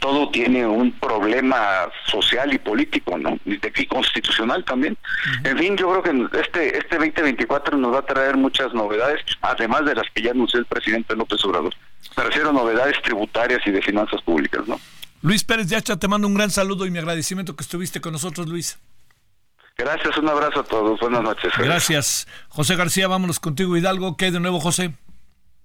todo tiene un problema social y político, ¿no? Y constitucional también. En fin, yo creo que este este 2024 nos va a traer muchas novedades, además de las que ya anunció el presidente López Obrador. Me refiero a novedades tributarias y de finanzas públicas, ¿no? Luis Pérez de Hacha, te mando un gran saludo y mi agradecimiento que estuviste con nosotros, Luis. Gracias, un abrazo a todos. Buenas noches. Gracias. José García, vámonos contigo, Hidalgo. ¿Qué hay de nuevo, José?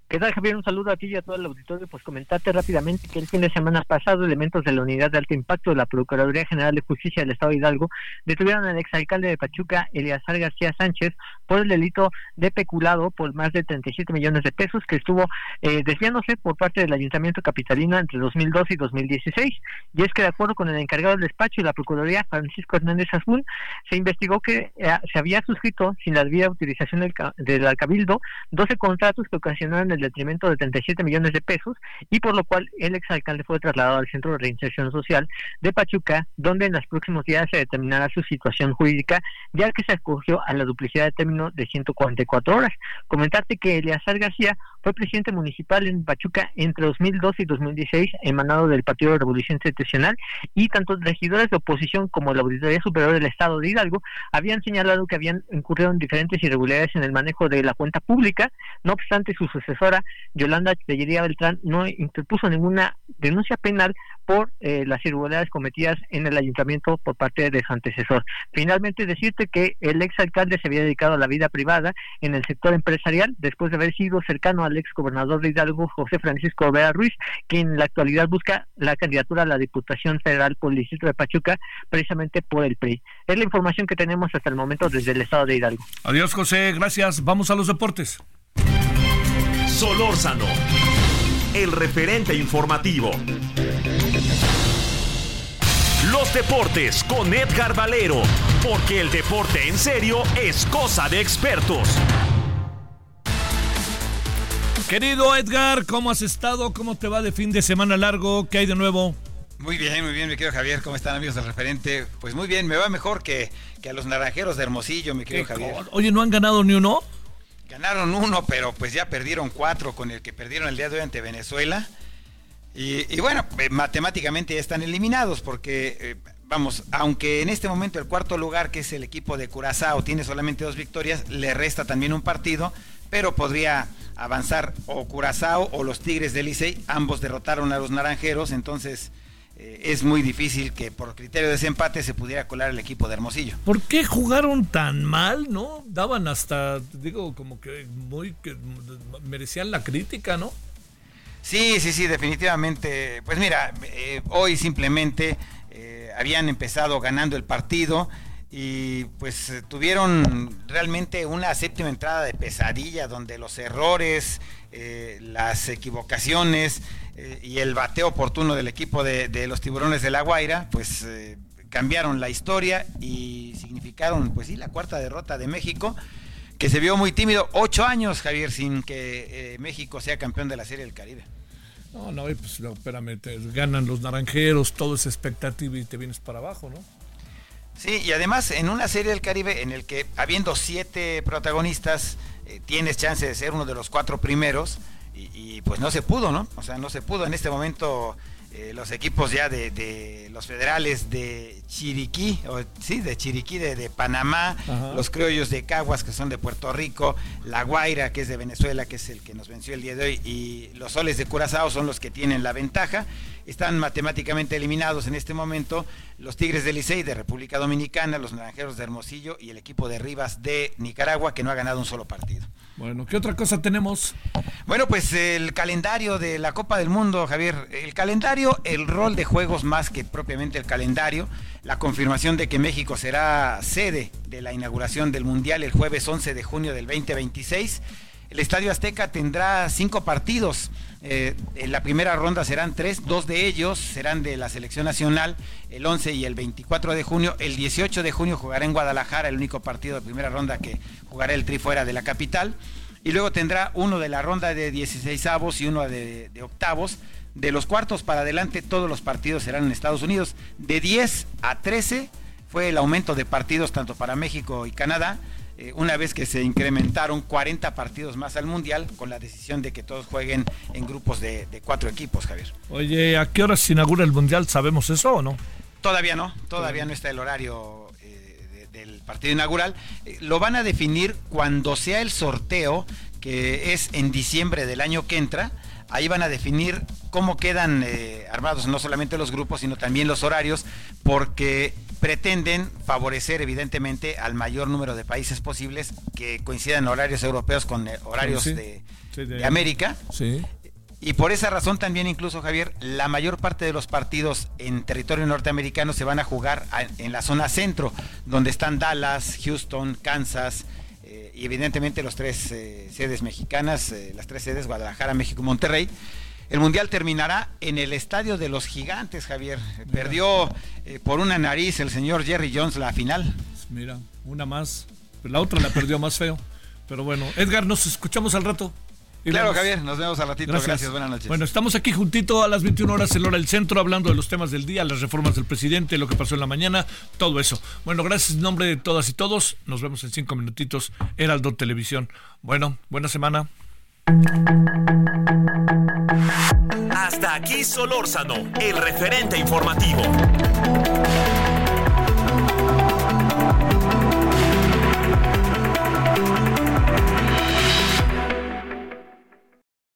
¿Qué tal, Javier? Un saludo a ti y a todo el auditorio. Pues comentarte rápidamente que el fin de semana pasado, elementos de la Unidad de Alto Impacto de la Procuraduría General de Justicia del Estado de Hidalgo detuvieron al exalcalde de Pachuca, Eliazar García Sánchez, por el delito de peculado por más de 37 millones de pesos que estuvo eh, desviándose por parte del Ayuntamiento Capitalino entre 2012 y 2016. Y es que, de acuerdo con el encargado del despacho y la Procuraduría, Francisco Hernández Azul, se investigó que eh, se había suscrito, sin la debida utilización del, del Cabildo, 12 contratos que ocasionaron el detrimento de 37 millones de pesos y por lo cual el exalcalde fue trasladado al Centro de Reinserción Social de Pachuca, donde en los próximos días se determinará su situación jurídica, ya que se acogió a la duplicidad de de 144 horas. Comentarte que Eleazar García fue presidente municipal en Pachuca entre 2012 y 2016, emanado del Partido de Revolución Institucional, y tanto regidores de oposición como la Auditoría Superior del Estado de Hidalgo habían señalado que habían incurrido en diferentes irregularidades en el manejo de la cuenta pública. No obstante, su sucesora, Yolanda Tellería Beltrán, no interpuso ninguna denuncia penal por eh, las irregularidades cometidas en el ayuntamiento por parte de su antecesor. Finalmente, decirte que el exalcalde se había dedicado a la vida privada en el sector empresarial después de haber sido cercano al ex gobernador de Hidalgo, José Francisco Olvera Ruiz, quien en la actualidad busca la candidatura a la Diputación Federal por el Distrito de Pachuca, precisamente por el PRI. Es la información que tenemos hasta el momento desde el estado de Hidalgo. Adiós, José, gracias. Vamos a los deportes. Solórzano, el referente informativo. Los deportes con Edgar Valero, porque el deporte en serio es cosa de expertos. Querido Edgar, ¿cómo has estado? ¿Cómo te va de fin de semana largo? ¿Qué hay de nuevo? Muy bien, muy bien, mi querido Javier. ¿Cómo están amigos del referente? Pues muy bien, me va mejor que, que a los naranjeros de Hermosillo, mi querido Javier. Oye, ¿no han ganado ni uno? Ganaron uno, pero pues ya perdieron cuatro con el que perdieron el día de hoy ante Venezuela. Y, bueno, eh, matemáticamente ya están eliminados porque, eh, vamos, aunque en este momento el cuarto lugar, que es el equipo de Curazao, tiene solamente dos victorias, le resta también un partido, pero podría avanzar o Curazao o los Tigres del Licey, ambos derrotaron a los Naranjeros, entonces eh, es muy difícil que por criterio de desempate se pudiera colar el equipo de Hermosillo. ¿Por qué jugaron tan mal, no? Daban hasta, digo, como que muy que merecían la crítica, ¿no? Sí, sí, sí, definitivamente. Pues mira, eh, hoy simplemente eh, habían empezado ganando el partido y pues eh, tuvieron realmente una séptima entrada de pesadilla donde los errores, las equivocaciones y el bateo oportuno del equipo de, de los tiburones de la Guaira, pues cambiaron la historia y significaron, pues sí, la cuarta derrota de México que se vio muy tímido. Ocho años, Javier, sin que eh, México sea campeón de la Serie del Caribe. No, no, pues no, espérame, te ganan los naranjeros, todo es expectativa y te vienes para abajo, ¿no? Sí, y además en una Serie del Caribe en el que habiendo siete protagonistas, eh, tienes chance de ser uno de los cuatro primeros y, y, pues no se pudo, ¿no? O sea, no se pudo. En este momento eh, los equipos ya de, los federales de Chiriquí, o, sí, de Chiriquí, de, Panamá, los criollos de Caguas, que son de Puerto Rico, La Guaira, que es de Venezuela, que es el que nos venció el día de hoy, y los soles de Curazao son los que tienen la ventaja. Están matemáticamente eliminados en este momento los Tigres de Licey de República Dominicana, los Naranjeros de Hermosillo y el equipo de Rivas de Nicaragua, que no ha ganado un solo partido. Bueno, ¿qué otra cosa tenemos? Bueno, pues el calendario de la Copa del Mundo, Javier. El calendario, el rol de juegos más que propiamente el calendario. La confirmación de que México será sede de la inauguración del Mundial el jueves 11 de junio del 2026. El Estadio Azteca tendrá cinco partidos. Eh, en la primera ronda serán tres, dos de ellos serán de la selección nacional, el 11 y el 24 de junio. El 18 de junio jugará en Guadalajara, el único partido de primera ronda que jugará el tri fuera de la capital. Y luego tendrá uno de la ronda de 16 avos y uno de, octavos. De los cuartos para adelante, todos los partidos serán en Estados Unidos. De 10 a 13 fue el aumento de partidos tanto para México y Canadá. Eh, una vez que se incrementaron 40 partidos más al Mundial, con la decisión de que todos jueguen en grupos de, cuatro equipos, Javier. Oye, ¿a qué hora se inaugura el Mundial? ¿Sabemos eso o no? Todavía no, todavía no está el horario del partido inaugural, eh, lo van a definir cuando sea el sorteo, que es en diciembre del año que entra. Ahí van a definir cómo quedan eh, armados no solamente los grupos, sino también los horarios, porque pretenden favorecer evidentemente al mayor número de países posibles que coincidan horarios europeos con eh, horarios de, de, América. Sí. Y por esa razón también incluso, Javier, la mayor parte de los partidos en territorio norteamericano se van a jugar en la zona centro, donde están Dallas, Houston, Kansas y evidentemente los tres eh, sedes mexicanas, eh, las tres sedes, Guadalajara, México, Monterrey. El Mundial terminará en el Estadio de los Gigantes, Javier. Perdió por una nariz el señor Jerry Jones la final. Mira, una más. La otra la perdió más feo. Pero bueno, Edgar, nos escuchamos al rato claro, Javier, nos vemos al ratito. Gracias. buenas noches. Bueno, estamos aquí juntito a las 21 horas en hora del centro, hablando de los temas del día, las reformas del presidente, lo que pasó en la mañana, todo eso. Bueno, gracias en nombre de todas y todos. Nos vemos en cinco minutitos. Heraldo Televisión. Bueno, buena semana. Hasta aquí Solórzano, el referente informativo.